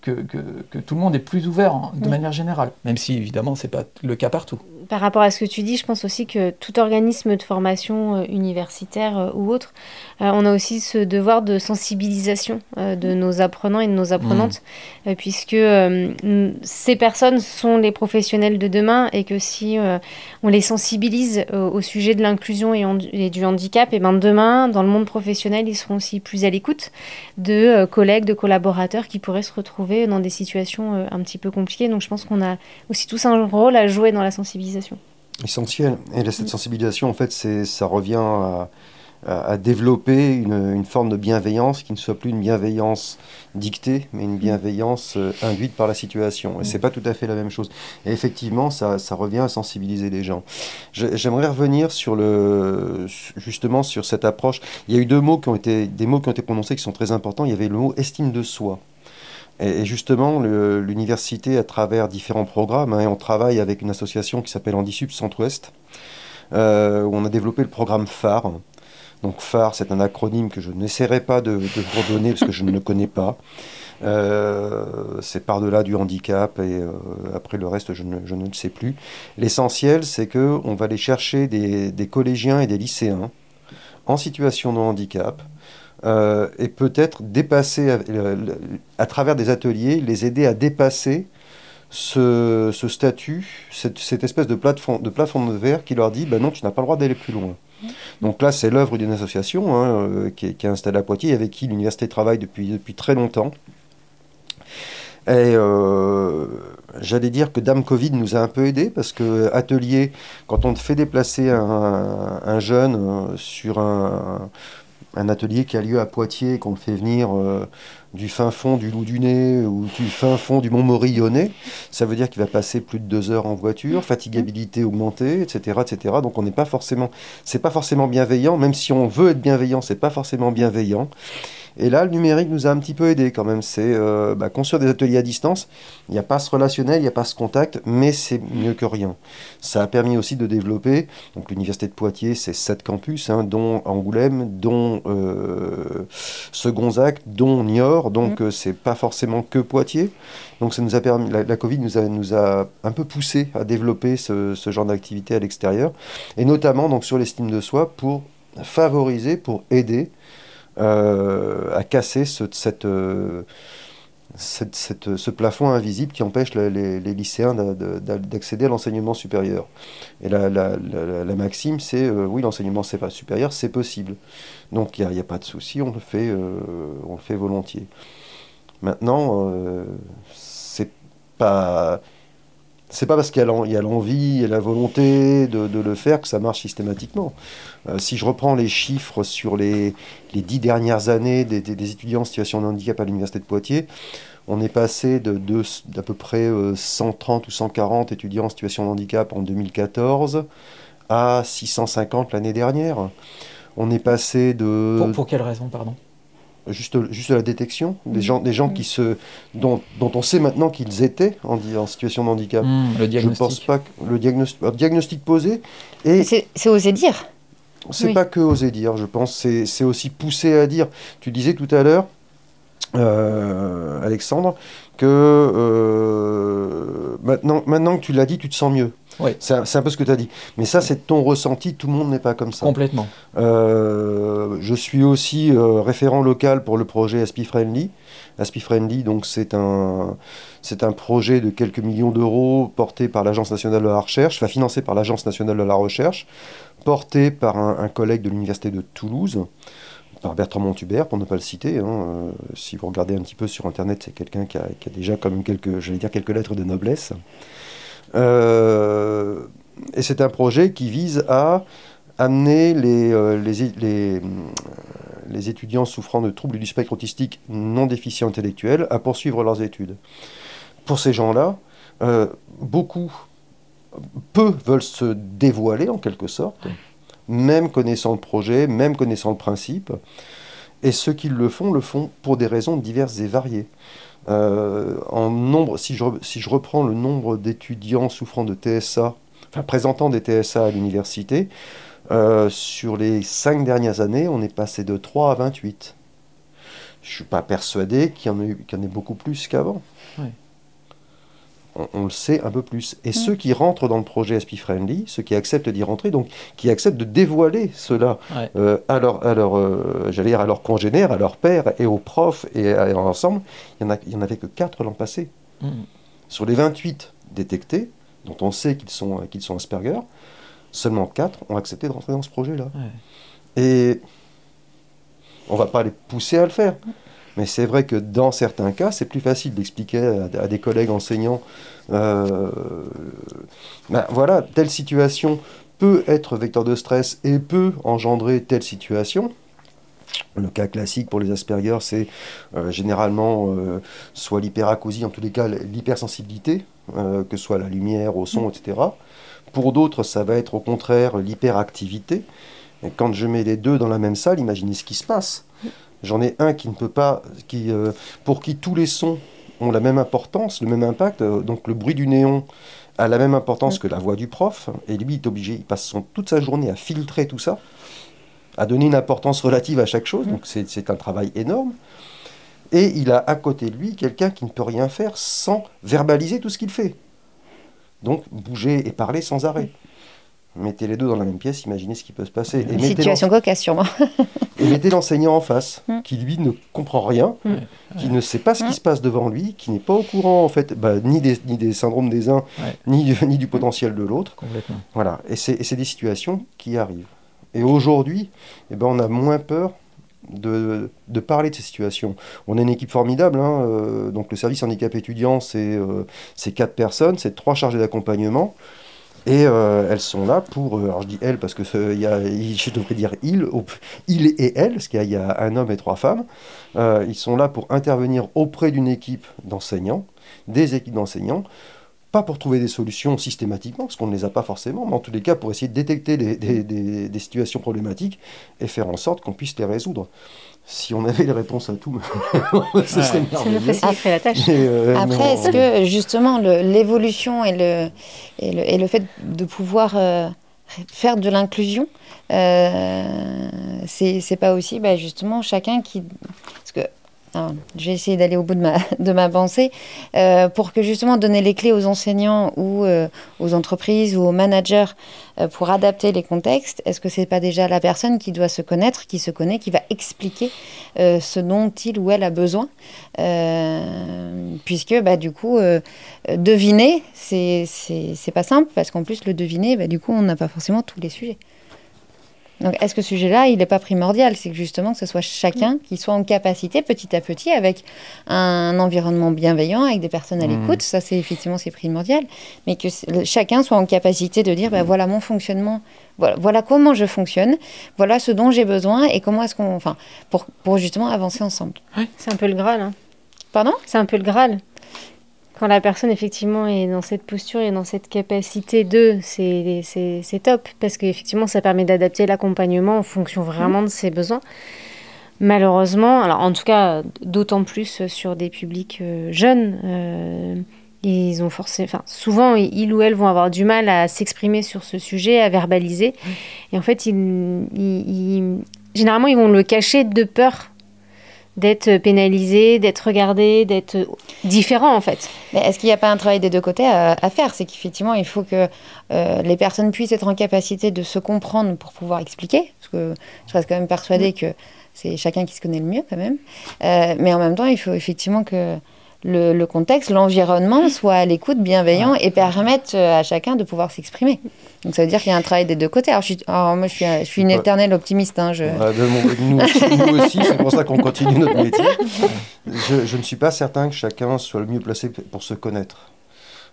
Speaker 3: que, que, que tout le monde est plus ouvert hein, de manière générale, même si évidemment, c'est pas le cas partout.
Speaker 4: Par rapport à ce que tu dis, je pense aussi que tout organisme de formation euh, universitaire euh, ou autre, euh, on a aussi ce devoir de sensibilisation euh, de nos apprenants et de nos apprenantes, euh, puisque euh, ces personnes sont les professionnels de demain et que si euh, on les sensibilise euh, au sujet de l'inclusion et, du handicap, et ben demain, dans le monde professionnel, ils seront aussi plus à l'écoute de euh, collègues, de collaborateurs qui pourraient se retrouver dans des situations euh, un petit peu compliquées. Donc je pense qu'on a aussi tous un rôle à jouer dans la sensibilisation.
Speaker 1: essentiel. Et là, cette sensibilisation, en fait, ça revient à, à- à développer une, une forme de bienveillance qui ne soit plus une bienveillance dictée, mais une bienveillance euh, induite par la situation. Et c'est pas tout à fait la même chose. Et effectivement, ça, ça revient à sensibiliser les gens. J'aimerais revenir sur le, justement sur cette approche. Il y a eu deux mots qui ont été, des mots qui ont été prononcés qui sont très importants. Il y avait le mot estime de soi. Et, justement, l'université, à travers différents programmes, hein, et on travaille avec une association qui s'appelle Handisup Centre-Ouest, euh, où on a développé le programme phare. Donc phare, c'est un acronyme que je n'essaierai pas de, de vous redonner parce que je ne le connais pas. Euh, c'est par-delà du handicap et euh, après le reste, je ne, le sais plus. L'essentiel, c'est que on va aller chercher des collégiens et des lycéens en situation de handicap euh, et peut-être dépasser, euh, à travers des ateliers, les aider à dépasser ce, ce statut, cette, cette espèce de plafond, de plafond de verre qui leur dit ben non, tu n'as pas le droit d'aller plus loin. Donc là, c'est l'œuvre d'une association hein, euh, qui, est, qui est installée à Poitiers, avec qui l'université travaille depuis, depuis très longtemps. Et euh, j'allais dire que Dame Covid nous a un peu aidés parce que atelier, quand on fait déplacer un, un jeune sur un, un atelier qui a lieu à Poitiers, qu'on le fait venir euh, du fin fond du Loup du Nez ou du fin fond du Mont-Morillonnais, ça veut dire qu'il va passer plus de deux heures en voiture, fatigabilité augmentée, etc., etc. Donc on n'est pas forcément, c'est pas forcément bienveillant, même si on veut être bienveillant, c'est pas forcément bienveillant. Et là, le numérique nous a un petit peu aidé quand même. C'est euh, bah, construire des ateliers à distance. Il n'y a pas ce relationnel, il n'y a pas ce contact, mais c'est mieux que rien. Ça a permis aussi de développer. Donc l'université de Poitiers, c'est sept campus, hein, dont Angoulême, dont euh, Segonzac, dont Niort. Donc euh, c'est pas forcément que Poitiers. Donc ça nous a permis. La, la Covid nous a, nous a un peu poussé à développer ce, ce genre d'activité à l'extérieur, et notamment donc sur l'estime de soi pour favoriser, pour aider à casser ce, euh, cette- ce plafond invisible qui empêche le- les, lycéens d'a- d'a- d'accéder à l'enseignement supérieur. Et la, la- la- la maxime, c'est euh, oui, l'enseignement supérieur, c'est possible. Donc il n'y a, pas de souci, on le fait, euh, on le fait volontiers. Maintenant, euh, c'est pas C'est pas parce qu'il y a l'envie et la volonté de, le faire que ça marche systématiquement. Euh, si je reprends les chiffres sur les, les dix dernières années des, étudiants en situation de handicap à l'Université de Poitiers, on est passé de, d'à peu près 130 ou 140 étudiants en situation de handicap en 2014 à 650 l'année dernière. On est passé de...
Speaker 3: Pour, pour quelle raison, pardon?
Speaker 1: Juste, juste la détection des gens, des gens qui se, dont, dont on sait maintenant qu'ils étaient en, en, situation de handicap.
Speaker 3: Hmm, le diagnostic.
Speaker 1: Je pense pas que le diagnostic, diagnostic posé. Et
Speaker 2: c'est oser dire.
Speaker 1: C'est pas que oser dire, je pense. C'est aussi pousser à dire. Tu disais tout à l'heure, euh, Alexandre, que euh, maintenant, maintenant que tu l'as dit, tu te sens mieux.
Speaker 3: Oui.
Speaker 1: C'est un, peu ce que tu as dit. Mais ça, c'est ton ressenti. Tout le monde n'est pas comme ça.
Speaker 3: Complètement.
Speaker 1: Euh, je suis aussi euh, référent local pour le projet Aspi Friendly. Aspi Friendly, donc c'est un, c'est un projet de quelques millions d'euros porté par l'Agence nationale de la recherche, enfin financé par l'Agence nationale de la recherche, porté par un, collègue de l'université de Toulouse par Bertrand Montubert, pour ne pas le citer. Hein. Euh, si vous regardez un petit peu sur Internet, c'est quelqu'un qui a, qui a, déjà quand même quelques, j'allais dire quelques lettres de noblesse. Euh, et c'est un projet qui vise à amener les, euh, les, étudiants souffrant de troubles du spectre autistique non déficient intellectuel à poursuivre leurs études. Pour ces gens-là, euh, beaucoup, peu veulent se dévoiler en quelque sorte, même connaissant le projet, même connaissant le principe. Et ceux qui le font, le font pour des raisons diverses et variées. Euh, en nombre, si je, reprends le nombre d'étudiants souffrant de TSA, enfin présentant des TSA à l'université, euh, sur les cinq dernières années, on est passé de 3 à 28. Je ne suis pas persuadé qu'il y, y en ait beaucoup plus qu'avant on, le sait un peu plus. Et mm. ceux qui rentrent dans le projet SP Friendly, ceux qui acceptent d'y rentrer, donc qui acceptent de dévoiler cela euh, à leur, à euh, j'allais dire à leurs congénères, à leurs pères et aux profs et à, l'ensemble, il n'y en, avait que 4 l'an passé. Mm. Sur les 28 détectés, dont on sait qu'ils sont, qu'ils sont Asperger, seulement 4 ont accepté de rentrer dans ce projet-là. Et on ne va pas les pousser à le faire. Mais c'est vrai que dans certains cas, c'est plus facile d'expliquer à, des collègues enseignants, euh, ben voilà, telle situation peut être vecteur de stress et peut engendrer telle situation. Le cas classique pour les Asperger, c'est euh, généralement euh, soit l'hyperacousie, en tous les cas l'hypersensibilité, que ce soit la lumière, au son, etc. Pour d'autres, ça va être au contraire l'hyperactivité. Et quand je mets les deux dans la même salle, imaginez ce qui se passe. J'en ai un qui ne peut pas, qui, euh, pour qui tous les sons ont la même importance, le même impact. Euh, donc le bruit du néon a la même importance que la voix du prof. Et lui, il est obligé, il passe son, toute sa journée à filtrer tout ça, à donner une importance relative à chaque chose. Donc c'est un travail énorme. Et il a à côté de lui quelqu'un qui ne peut rien faire sans verbaliser tout ce qu'il fait. Donc bouger et parler sans arrêt mettez les deux dans la même pièce, imaginez ce qui peut se passer.
Speaker 2: Une situation cocasse sûrement.
Speaker 1: et mettez l'enseignant en face, mm. qui lui ne comprend rien, mm. qui ne sait pas ce qui mm. se passe devant lui, qui n'est pas au courant en fait, bah, ni, des, ni des syndromes des uns, ni, du, ni du potentiel de l'autre. Voilà, et c'est des situations qui arrivent. Et aujourd'hui, eh ben, on a moins peur de, de, parler de ces situations. On a une équipe formidable, hein, euh, donc le service handicap étudiant, c'est euh, quatre personnes, c'est trois chargés d'accompagnement. Et euh, elles sont là pour, euh, alors je dis elles parce que y a, je devrais dire il, il et elles, parce qu'il y, a un homme et trois femmes. Euh, ils sont là pour intervenir auprès d'une équipe d'enseignants, des équipes d'enseignants, pas pour trouver des solutions systématiquement, parce qu'on ne les a pas forcément, mais en tous les cas pour essayer de détecter des situations problématiques et faire en sorte qu'on puisse les résoudre si on avait les réponses à tout,
Speaker 2: ce serait merveilleux. Ça nous la tâche. Euh, Après, est-ce que justement l'évolution et le, et, le, et le, fait de pouvoir euh, faire de l'inclusion, euh, c'est pas aussi bah, justement chacun qui... Parce que je vais essayer d'aller au bout de ma, de ma pensée, euh, pour que justement donner les clés aux enseignants ou euh, aux entreprises ou aux managers euh, pour adapter les contextes, est-ce que c'est pas déjà la personne qui doit se connaître, qui se connaît, qui va expliquer ce dont il ou elle a besoin Puisque bah, du coup, deviner, c'est pas simple, parce qu'en plus le deviner, bah, du coup, on n'a pas forcément tous les sujets. Donc, est-ce que ce sujet-là, il n'est pas primordial? C'est que justement que ce soit chacun qui soit en capacité, petit à petit, avec un environnement bienveillant, avec des personnes à
Speaker 1: Mmh.
Speaker 2: l'écoute, ça c'est effectivement c'est primordial, mais que chacun soit en capacité de dire, ben, voilà mon fonctionnement, voilà, voilà comment je fonctionne, voilà ce dont j'ai besoin et comment est-ce qu'on, enfin, pour, pour justement avancer ensemble.
Speaker 4: C'est un peu le Graal. hein.
Speaker 2: Pardon?
Speaker 4: C'est un peu le Graal. Quand la personne, effectivement, est dans cette posture et dans cette capacité de, c'est top. Parce qu'effectivement, ça permet d'adapter l'accompagnement en fonction vraiment de ses besoins. Malheureusement, alors en tout cas, d'autant plus sur des publics euh, jeunes, euh, ils ont forcé, enfin, souvent, ils ou elles vont avoir du mal à s'exprimer sur ce sujet, à verbaliser. Et en fait, ils, ils- ils- généralement, ils vont le cacher de peur d'être pénalisé, d'être regardé, d'être différent en fait.
Speaker 2: Mais est-ce qu'il n'y a pas un travail des deux côtés à, à faire? C'est qu'effectivement, il faut que euh, les personnes puissent être en capacité de se comprendre pour pouvoir expliquer. Parce que je reste quand même persuadée que c'est chacun qui se connaît le mieux quand même. Euh, mais en même temps, il faut effectivement que le, le contexte, l'environnement soit à l'écoute, bienveillant et permette euh, à chacun de pouvoir s'exprimer. Donc ça veut dire qu'il y a un travail des deux côtés. Alors, je suis, alors, moi, je suis, je suis une
Speaker 1: Ouais.
Speaker 2: éternelle optimiste. hein, je...
Speaker 1: Ouais, de mon- nous, nous aussi, c'est pour ça qu'on continue notre métier. Je, je ne suis pas certain que chacun soit le mieux placé pour se connaître.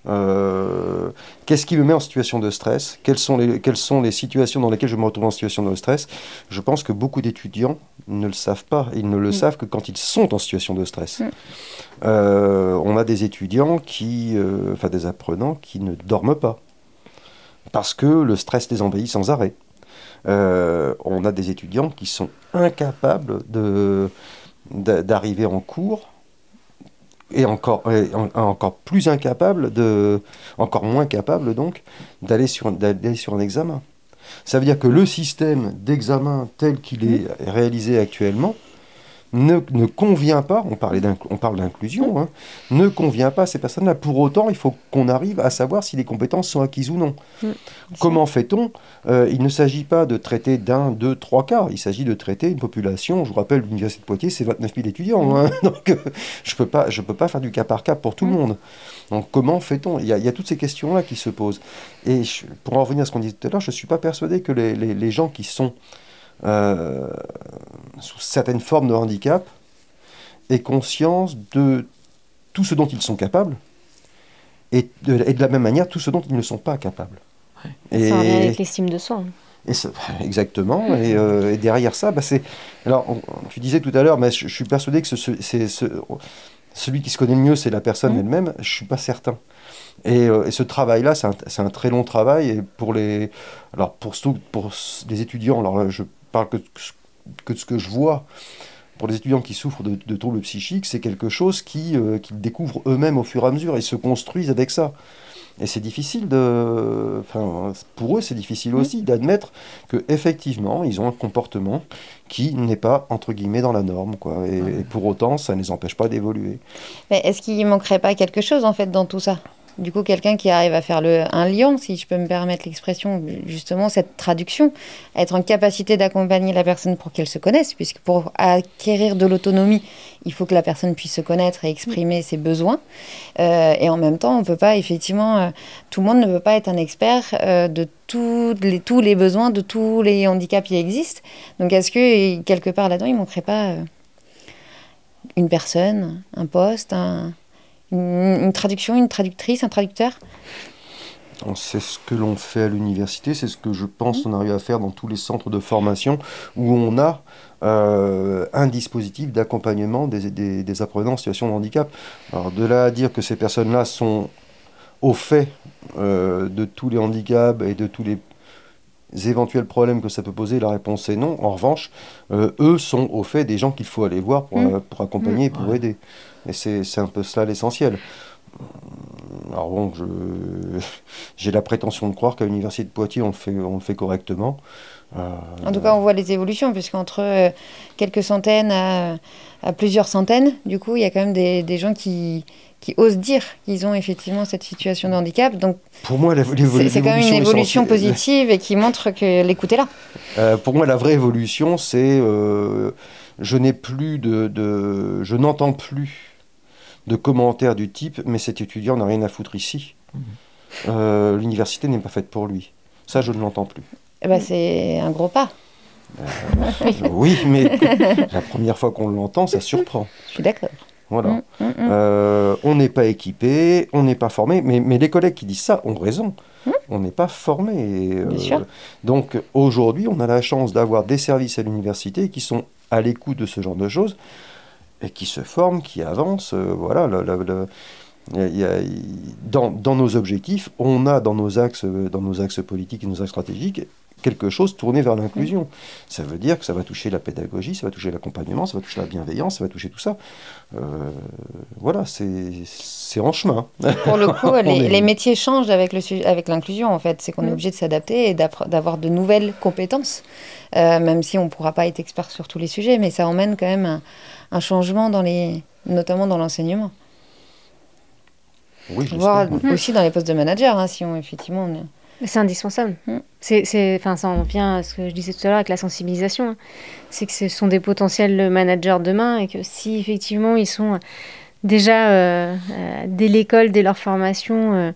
Speaker 1: Euh, Qu'est-ce qui me met en situation de stress? Quelles sont, les, quelles sont les situations dans lesquelles je me retrouve en situation de stress? Je pense que beaucoup d'étudiants ne le savent pas. Ils ne le savent que quand ils sont en situation de stress.
Speaker 2: Mm.
Speaker 1: Euh, on a des étudiants qui, euh, enfin des apprenants qui ne dorment pas parce que le stress les envahit sans arrêt. On a des étudiants qui sont incapables d'arriver en cours et encore, encore plus incapables, de, encore moins capables donc, d'aller sur, d'aller sur un examen. Ça veut dire que le système d'examen tel qu'il est réalisé actuellement ne, ne convient pas, on, parlait on parle d'inclusion, hein, ne convient pas à ces personnes-là. Pour autant, il faut qu'on arrive à savoir si les compétences sont acquises ou non. Comment fait-on? Euh, Il ne s'agit pas de traiter d'un, deux, trois cas. Il s'agit de traiter une population. Je vous rappelle, l'Université de Poitiers, c'est 29 000 étudiants. hein. Donc, euh, je ne peux, pas- je peux pas faire du cas par cas pour tout le monde. Donc, comment fait-on? Il y, a, il y a toutes ces questions-là qui se posent. Et je- pour en revenir à ce qu'on disait tout à l'heure, je ne suis pas persuadé que les, les- les gens qui sont euh, sous certaines formes de handicap aient conscience de tout ce dont ils sont capables et de, et de la même manière tout ce dont ils ne sont pas capables. Et,
Speaker 4: Ça avec l'estime de soi. hein.
Speaker 1: et ça- exactement. Et, euh, et derrière ça, bah, c'est. Alors, on- tu disais tout à l'heure, mais je, je suis persuadé que ce, ce- c'est ce- celui qui se connaît le mieux, c'est la personne elle-même. Je suis pas certain. Et, euh, et ce travail-là, c'est un, un très long travail. Et pour les, alors pour, pour les étudiants, alors je parle que, de ce- que de ce que je vois. Pour les étudiants qui souffrent de, de troubles psychiques, c'est quelque chose qui, euh, qu'ils découvrent eux-mêmes au fur et à mesure et se construisent avec ça. Et c'est difficile de. Enfin, pour eux, c'est difficile aussi d'admettre que effectivement, ils ont un comportement qui n'est pas entre guillemets dans la norme, quoi. Et, et pour autant, ça ne les empêche pas d'évoluer.
Speaker 2: Mais est-ce qu'il manquerait pas quelque chose en fait dans tout ça? Du coup, quelqu'un qui arrive à faire le, un lien, si je peux me permettre l'expression, justement cette traduction, être en capacité d'accompagner la personne pour qu'elle se connaisse, puisque pour acquérir de l'autonomie, il faut que la personne puisse se connaître et exprimer ses besoins. Euh, et en même temps, on peut pas effectivement, euh, tout le monde ne peut pas être un expert euh, de tous les, tous les besoins, de tous les handicaps qui existent. Donc, est-ce que quelque part là-dedans, il manquerait pas une personne, un poste, un une, traduction, une traductrice, un traducteur?
Speaker 1: C'est ce que l'on fait à l'université, c'est ce que je pense qu'on arrive à faire dans tous les centres de formation où on a euh, un dispositif d'accompagnement des, des, des apprenants en situation de handicap. Alors de là à dire que ces personnes-là sont au fait euh, de tous les handicaps et de tous les éventuels problèmes que ça peut poser, la réponse est non. En revanche, euh, eux sont au fait des gens qu'il faut aller voir pour,
Speaker 2: Mm.
Speaker 1: euh, pour accompagner et pour
Speaker 3: Ouais.
Speaker 1: aider. Et c'est un peu cela l'essentiel. Alors bon, j'ai la prétention de croire qu'à l'université de Poitiers, on le fait, on le fait correctement. Euh,
Speaker 2: En tout cas, on voit les évolutions, puisqu'entre euh, quelques centaines à, à plusieurs centaines, du coup, il y a quand même des, des gens qui, qui osent dire qu'ils ont effectivement cette situation de handicap. Donc,
Speaker 1: pour moi,
Speaker 2: c'est quand même une évolution
Speaker 1: essentielle-
Speaker 2: positive et qui montre que l'écoute est là.
Speaker 1: Euh, pour moi, la vraie évolution, c'est je n'ai plus de, de- je n'entends plus de commentaires du type mais cet étudiant n'a rien à foutre ici. Euh, L'université n'est pas faite pour lui. Ça, je ne l'entends plus.
Speaker 2: Eh ben, c'est un gros pas.
Speaker 1: oui, mais la première fois qu'on l'entend, ça surprend.
Speaker 2: Je suis d'accord.
Speaker 1: Voilà. Mm, mm, mm. on n'est pas équipé, on n'est pas formé, mais, mais, les collègues qui disent ça ont raison. On n'est pas formé. donc aujourd'hui, on a la chance d'avoir des services à l'université qui sont à l'écoute de ce genre de choses et qui se forment, qui avancent. voilà, le, dans, dans, nos objectifs, on a dans nos axes, dans nos axes politiques et nos axes stratégiques quelque chose tourné vers l'inclusion. Ça veut dire que ça va toucher la pédagogie, ça va toucher l'accompagnement, ça va toucher la bienveillance, ça va toucher tout ça. Euh, voilà, c'est en chemin.
Speaker 2: Pour le coup, les, métiers changent avec l'inclusion, avec en fait. C'est qu'on est obligé de s'adapter et d'avoir de nouvelles compétences, euh, même si on ne pourra pas être expert sur tous les sujets, mais ça emmène quand même un, changement, dans les, notamment dans l'enseignement.
Speaker 1: Oui,
Speaker 2: Voire aussi dans les postes de manager, hein, si on, effectivement, on
Speaker 4: c'est indispensable. Mm. C'est, enfin, ça en vient à ce que je disais tout à l'heure avec la sensibilisation. Hein. C'est que ce sont des potentiels managers demain et que si effectivement ils sont déjà euh, euh, dès l'école, dès leur formation, euh,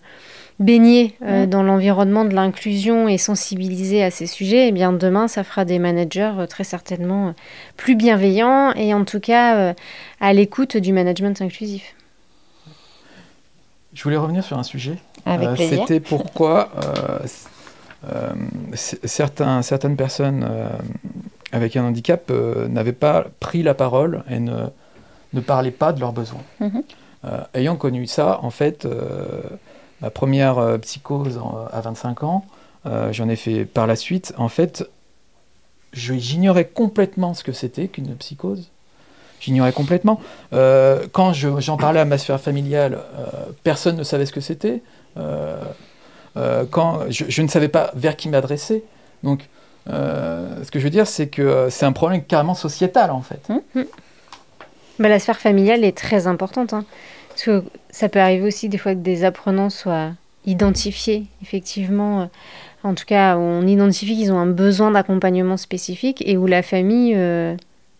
Speaker 4: baignés mm. dans l'environnement de l'inclusion et sensibilisés à ces sujets, eh bien demain ça fera des managers très certainement plus bienveillants et en tout cas à l'écoute du management inclusif.
Speaker 3: Je voulais revenir sur un sujet.
Speaker 2: Euh,
Speaker 3: c'était pourquoi euh, euh, certains, certaines personnes avec un handicap n'avaient pas pris la parole et ne, ne parlaient pas de leurs besoins. Mhm. ayant connu ça, en fait, ma première psychose à 25 ans, j'en ai fait par la suite, en fait, j'ignorais complètement ce que c'était qu'une psychose j'ignorais complètement. Euh, quand j'en parlais à ma sphère familiale, euh, personne ne savait ce que c'était. Euh, quand je, ne savais pas vers qui m'adresser. Donc, ce que je veux dire, c'est que c'est un problème carrément sociétal, en fait. Hum, hum.
Speaker 4: Bah, la sphère familiale est très importante. Hein. Parce que ça peut arriver aussi des fois que des apprenants soient identifiés, effectivement. En tout cas, on identifie qu'ils ont un besoin d'accompagnement spécifique et où la famille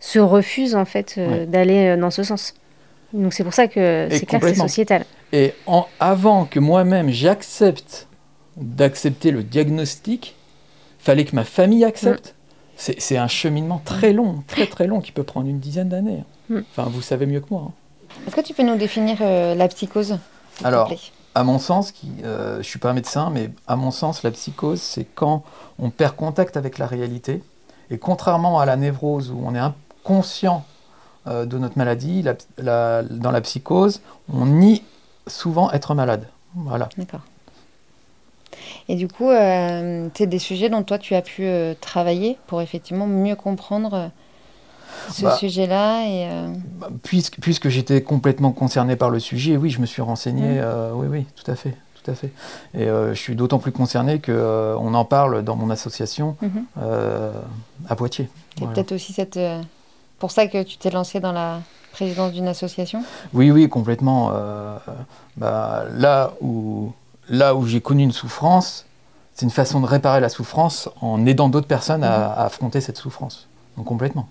Speaker 4: se refusent en fait euh, d'aller euh, dans ce sens. Donc c'est pour ça que c'est clair que c'est sociétal.
Speaker 3: Et en, avant que moi-même j'accepte d'accepter le diagnostic, fallait que ma famille accepte. Mm. C'est un cheminement très long, très très long, qui peut prendre une dizaine d'années. Mm. Enfin, vous savez mieux que moi. Hein.
Speaker 2: Est-ce que tu peux nous définir euh, la psychose
Speaker 3: Alors, à mon sens, qui, je ne suis pas un médecin, mais à mon sens, la psychose, c'est quand on perd contact avec la réalité. Et contrairement à la névrose, où on est un conscient euh, de notre maladie, dans la psychose, on nie souvent être malade. Voilà.
Speaker 2: D'accord. Et du coup, euh, c'est des sujets dont toi tu as pu euh, travailler pour effectivement mieux comprendre ce bah, sujet-là et
Speaker 3: bah, puisque, puisque j'étais complètement concerné par le sujet, oui, je me suis renseigné. Mmh. oui, oui, tout à fait. Tout à fait. Et je suis d'autant plus concerné qu'on on en parle dans mon association mmh. à Poitiers.
Speaker 2: Et peut-être aussi cette pour ça que tu t'es lancé dans la présidence d'une association?
Speaker 3: Oui, oui, complètement. Euh, bah, là où, là où j'ai connu une souffrance, c'est une façon de réparer la souffrance en aidant d'autres personnes à, mhm. affronter cette souffrance. Donc complètement.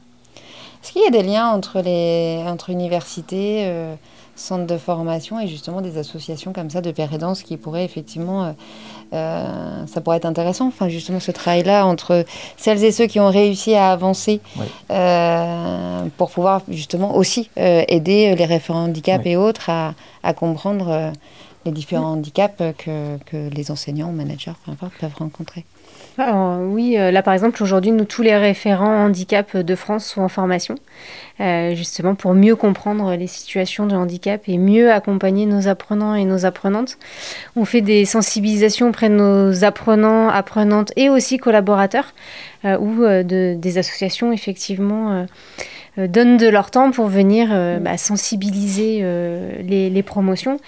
Speaker 2: Est-ce qu'il y a des liens entre, les, entre universités, euh, centres de formation et justement des associations comme ça de pérédance qui pourraient effectivement euh, euh, ça pourrait être intéressant, enfin justement ce travail-là entre celles et ceux qui ont réussi à avancer euh, pour pouvoir justement aussi euh, aider les référents handicap et autres à, à comprendre les différents handicaps que, que, les enseignants, managers, peu importe, peuvent rencontrer.
Speaker 4: Oui, là par exemple, aujourd'hui, nous, tous les référents handicap de France sont en formation. Euh, justement pour mieux comprendre les situations de handicap et mieux accompagner nos apprenants et nos apprenantes. On fait des sensibilisations auprès de nos apprenants, apprenantes et aussi collaborateurs, euh, où euh, des associations effectivement donnent de leur temps pour venir bah, sensibiliser les, les, promotions.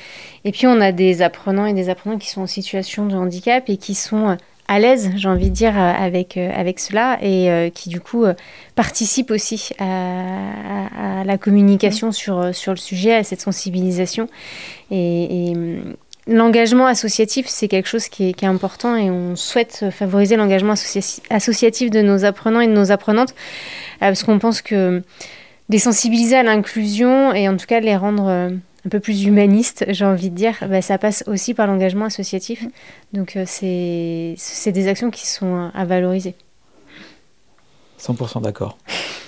Speaker 4: Et puis on a des apprenants et des apprenantes qui sont en situation de handicap et qui sont à l'aise, j'ai envie de dire, euh, avec, euh, avec cela et euh, qui du coup participe aussi à, la communication mm. sur, sur le sujet, à cette sensibilisation. Et, l'engagement associatif, c'est quelque chose qui est, qui est, important et on souhaite favoriser l'engagement associatif de nos apprenants et de nos apprenantes parce qu'on pense que les sensibiliser à l'inclusion et en tout cas les rendre un peu plus humaniste, j'ai envie de dire, bah, ça passe aussi par l'engagement associatif. Donc euh, c'est des actions qui sont à valoriser.
Speaker 3: 100% d'accord.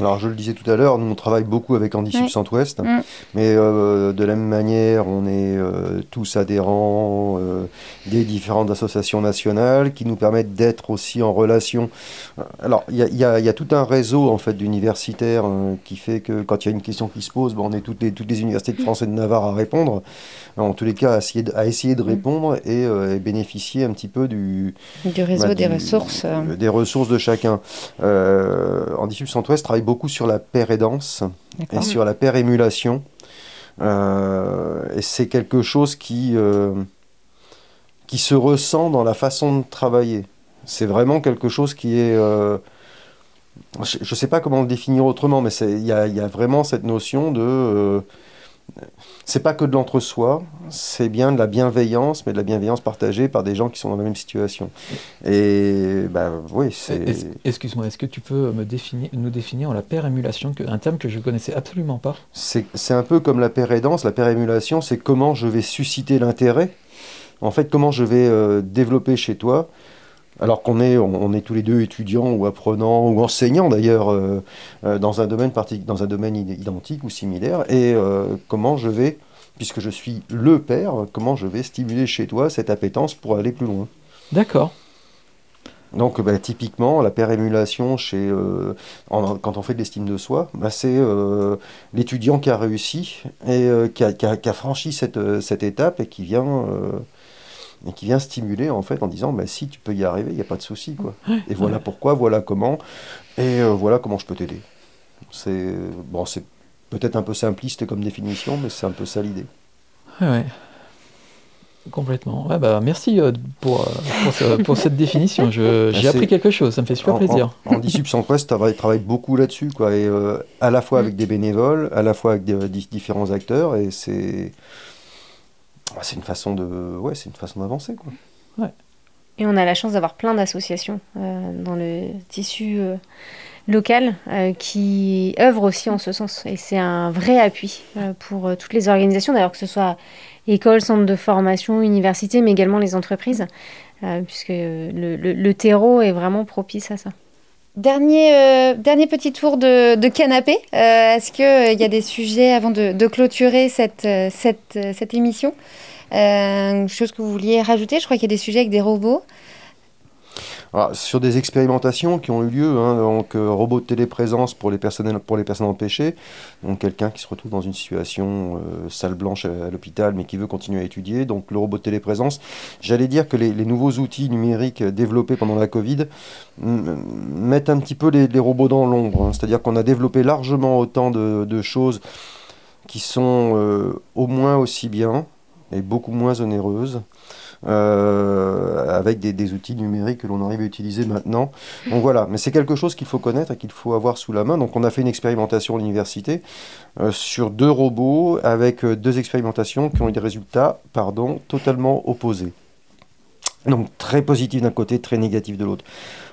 Speaker 1: Alors, je le disais tout à l'heure, nous, on travaille beaucoup avec Andy
Speaker 2: Ouais.
Speaker 1: Centre-Ouest,
Speaker 2: Mm.
Speaker 1: mais euh, de la même manière, on est euh, tous adhérents euh, des différentes associations nationales qui nous permettent d'être aussi en relation. Alors, il y a, y y tout un réseau, en fait, d'universitaires qui fait que quand il y a une question qui se pose, bon, on est toutes les, toutes les universités de France et de Navarre à répondre. En tous les cas, à essayer de, à essayer de répondre et, et bénéficier un petit peu du,
Speaker 2: Du réseau
Speaker 1: bah,
Speaker 2: des ressources.
Speaker 1: des ressources de chacun. Andy Centre-Ouest travaille beaucoup sur la paire aidance et sur la paire émulation. Euh, et c'est quelque chose qui, euh, qui se ressent dans la façon de travailler. C'est vraiment quelque chose qui est... euh, je ne sais pas comment le définir autrement, mais il y a, il y a vraiment cette notion de... c'est pas que de l'entre-soi, c'est bien de la bienveillance, mais de la bienveillance partagée par des gens qui sont dans la même situation. Et bah oui, c'est...
Speaker 3: Est-ce- Excuse-moi, est-ce que tu peux me définir, nous définir la paire émulation, que- un terme que je connaissais absolument pas?
Speaker 1: C'est c'est un peu comme la paire aidance, la paire émulation, c'est comment je vais susciter l'intérêt. En fait, comment je vais euh, développer chez toi, alors qu'on est, on, est tous les deux étudiants ou apprenants ou enseignants d'ailleurs euh, euh, dans un domaine dans un domaine id- identique ou similaire, et euh, comment je vais, puisque je suis le père, comment je vais stimuler chez toi cette appétence pour aller plus loin?
Speaker 3: D'accord.
Speaker 1: Donc, bah, typiquement, la paire émulation, chez, euh, en- quand on fait de l'estime de soi, bah, c'est euh, l'étudiant qui a réussi et euh, qui, a, qui a- qui a franchi cette, cette étape et qui vient, et qui vient stimuler en fait en disant bah, si tu peux y arriver, il n'y a pas de souci. Quoi. Et voilà pourquoi, voilà comment, et euh, voilà comment je peux t'aider. C'est bon, c'est peut-être un peu simpliste comme définition, mais c'est un peu ça l'idée.
Speaker 3: Ouais, ouais. Complètement. Ouais, bah, merci euh, pour, euh, pour, ce- pour cette définition. J'ai
Speaker 1: c'est-
Speaker 3: appris quelque chose, ça me fait super
Speaker 1: En-
Speaker 3: plaisir.
Speaker 1: En, en Dissup Centre-Ouest travaille, travaille beaucoup là-dessus, quoi, et euh, à la fois avec des bénévoles, à la fois avec des, différents acteurs, et c'est ah, c'est une façon de ouais, c'est une façon d'avancer, quoi.
Speaker 4: Et on a la chance d'avoir plein d'associations euh, dans le tissu euh, local euh, qui œuvrent aussi en ce sens. Et c'est un vrai appui euh, pour euh, toutes les organisations, d'ailleurs que ce soit écoles, centres de formation, universités, mais également les entreprises, euh, puisque le, le- le terreau est vraiment propice à ça.
Speaker 2: Dernier, euh, dernier petit tour de, de canapé. Euh, Est-ce qu'il y a des sujets avant de, de clôturer cette, euh, cette, euh, cette émission? Euh, Chose que vous vouliez rajouter? Je crois qu'il y a des sujets avec des robots.
Speaker 1: Alors, sur des expérimentations qui ont eu lieu, hein, donc euh, robot de téléprésence pour les personnes pour les personnes empêchées, donc quelqu'un qui se retrouve dans une situation euh, salle blanche à, l'hôpital mais qui veut continuer à étudier, donc le robot de téléprésence. J'allais dire que les, nouveaux outils numériques développés pendant la Covid mettent un petit peu les, robots dans l'ombre, hein. c'est-à-dire qu'on a développé largement autant de, de choses qui sont euh, au moins aussi bien et beaucoup moins onéreuses euh, avec des, outils numériques que l'on arrive à utiliser maintenant. Donc voilà, mais c'est quelque chose qu'il faut connaître et qu'il faut avoir sous la main. Donc on a fait une expérimentation à l'université euh, sur deux robots avec euh, deux expérimentations qui ont eu des résultats pardon, totalement opposés. Donc très positif d'un côté, très négatif de l'autre.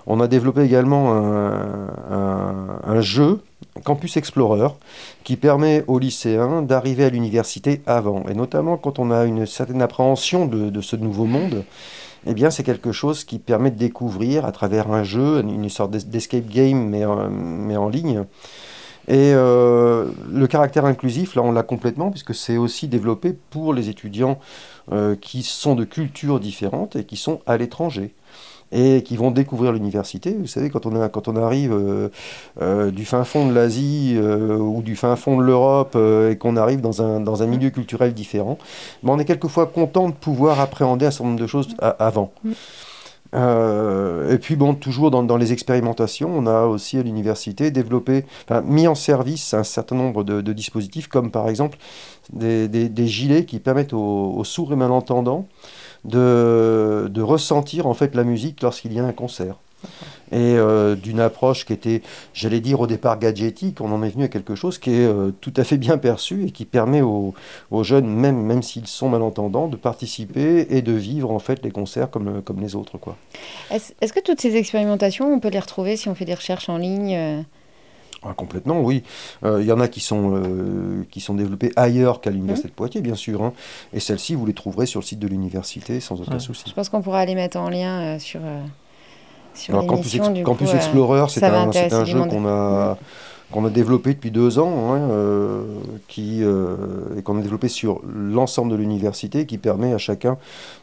Speaker 1: On a développé également un- un jeu, Campus Explorer, qui permet aux lycéens d'arriver à l'université avant. Et notamment quand on a une certaine appréhension de, ce nouveau monde, eh bien c'est quelque chose qui permet de découvrir à travers un jeu, une sorte d'es- d'escape game, mais, en- mais en ligne. Et euh, le caractère inclusif, là, on l'a complètement, puisque c'est aussi développé pour les étudiants euh, qui sont de cultures différentes et qui sont à l'étranger et qui vont découvrir l'université. Vous savez, quand on, a, quand on arrive euh, euh, du fin fond de l'Asie euh, ou du fin fond de l'Europe et qu'on arrive dans un, dans un milieu culturel différent, ben, on est quelquefois content de pouvoir appréhender un certain nombre de choses a- avant.
Speaker 4: Mm.
Speaker 1: Et puis bon, toujours dans, dans les expérimentations, on a aussi à l'université développé, enfin, mis en service un certain nombre de, de dispositifs, comme par exemple des, des- des gilets qui permettent aux, aux sourds et malentendants de, de ressentir en fait la musique lorsqu'il y a un concert. Et euh, d'une approche qui était, j'allais dire au départ gadgetique, on en est venu à quelque chose qui est euh, tout à fait bien perçu et qui permet aux, aux jeunes, même, même s'ils sont malentendants, de participer et de vivre en fait les concerts comme, comme les autres.
Speaker 2: Est-ce est-ce que toutes ces expérimentations, on peut les retrouver si on fait des recherches en ligne euh,
Speaker 1: Ah, complètement, oui. Euh, Il y en a qui sont, euh, qui sont développés ailleurs qu'à l'Université de Poitiers, bien sûr. hein. Et celles-ci, vous les trouverez sur le site de l'université sans aucun
Speaker 3: Ouais.
Speaker 1: souci.
Speaker 2: Je pense qu'on pourra les mettre en lien euh, sur, sur
Speaker 1: Alors, Campus. Ex- Campus
Speaker 2: coup,
Speaker 1: Explorer, c'est un, jeu qu'on a, qu'on a développé depuis deux ans hein, euh, qui, euh, et qu'on a développé sur l'ensemble de l'université qui permet à chacun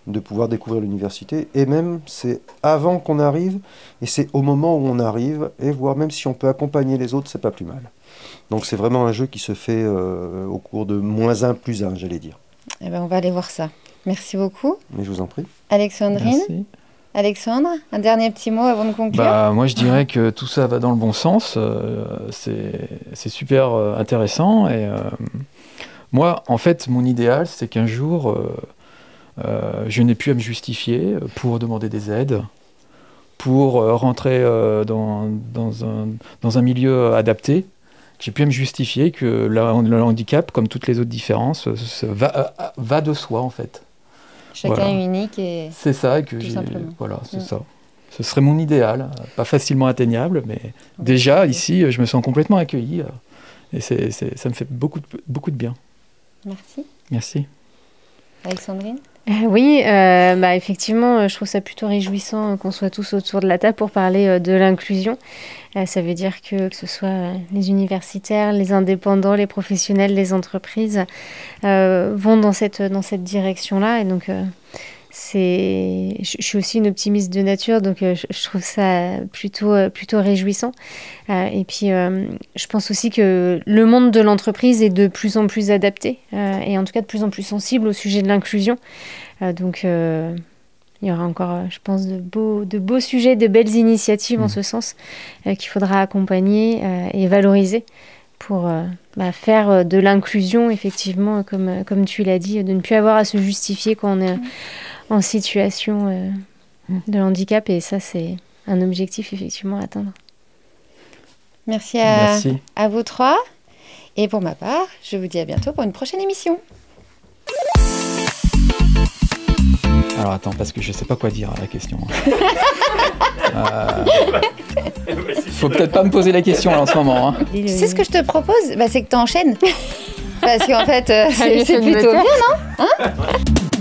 Speaker 1: de pouvoir découvrir l'université. Et même, c'est avant qu'on arrive et c'est au moment où on arrive, et voire même si on peut accompagner les autres, c'est pas plus mal. Donc c'est vraiment un jeu qui se fait euh, au cours de moins 1 plus 1, j'allais dire.
Speaker 2: Eh ben, on va aller voir ça. Merci beaucoup.
Speaker 1: Mais je vous en prie.
Speaker 2: Alexandrine,
Speaker 3: Merci.
Speaker 2: Alexandre, un dernier petit mot avant de conclure?
Speaker 3: Bah, moi, je dirais que tout ça va dans le bon sens. euh, c'est super euh, intéressant. Et euh, moi, en fait, mon idéal, c'est qu'un jour, je n'ai plus à me justifier pour demander des aides, pour rentrer dans, un, milieu adapté. J'ai plus à me justifier que le, handicap, comme toutes les autres différences, va de soi, en fait.
Speaker 2: Chacun
Speaker 3: voilà.
Speaker 2: est unique et
Speaker 3: C'est ça et que
Speaker 2: Tout
Speaker 3: j'ai.
Speaker 2: simplement.
Speaker 3: Voilà, c'est
Speaker 2: Mm.
Speaker 3: ça. Ce serait mon idéal, pas facilement atteignable, mais déjà ici, je me sens complètement accueilli euh, et ça me fait beaucoup de, beaucoup de bien.
Speaker 2: merci.
Speaker 3: Merci.
Speaker 2: Alexandrine?
Speaker 4: Euh, oui, euh, bah, effectivement, euh, je trouve ça plutôt réjouissant euh, qu'on soit tous autour de la table pour parler euh, de l'inclusion. Euh, ça veut dire que, que ce soit euh, les universitaires, les indépendants, les professionnels, les entreprises euh, vont dans cette, dans cette direction-là. Et donc, euh, c'est, je, suis aussi une optimiste de nature, donc euh, je, trouve ça plutôt, euh, plutôt réjouissant. Euh, et puis, je pense aussi que le monde de l'entreprise est de plus en plus adapté et en tout cas de plus en plus sensible au sujet de l'inclusion. Donc, il y aura encore, je pense, de beaux, de beaux sujets, de belles initiatives en
Speaker 3: Mm.
Speaker 4: ce sens euh, qu'il faudra accompagner euh, et valoriser pour euh, bah, faire de l'inclusion, effectivement, comme, comme tu l'as dit, de ne plus avoir à se justifier quand on est en situation euh, de handicap. Et ça, c'est un objectif, effectivement, à atteindre.
Speaker 2: Merci à,
Speaker 3: Merci.
Speaker 2: à vous trois. Et pour ma part, je vous dis à bientôt pour une prochaine émission.
Speaker 3: Alors attends, parce que je sais pas quoi dire à la question. euh... Faut peut-être pas me poser la question là, en ce moment. hein.
Speaker 2: Tu sais ce que je te propose? Bah, C'est que tu enchaînes. Parce qu'en fait, euh, c'est
Speaker 4: Allez,
Speaker 2: c'est plutôt bien, non? Hein?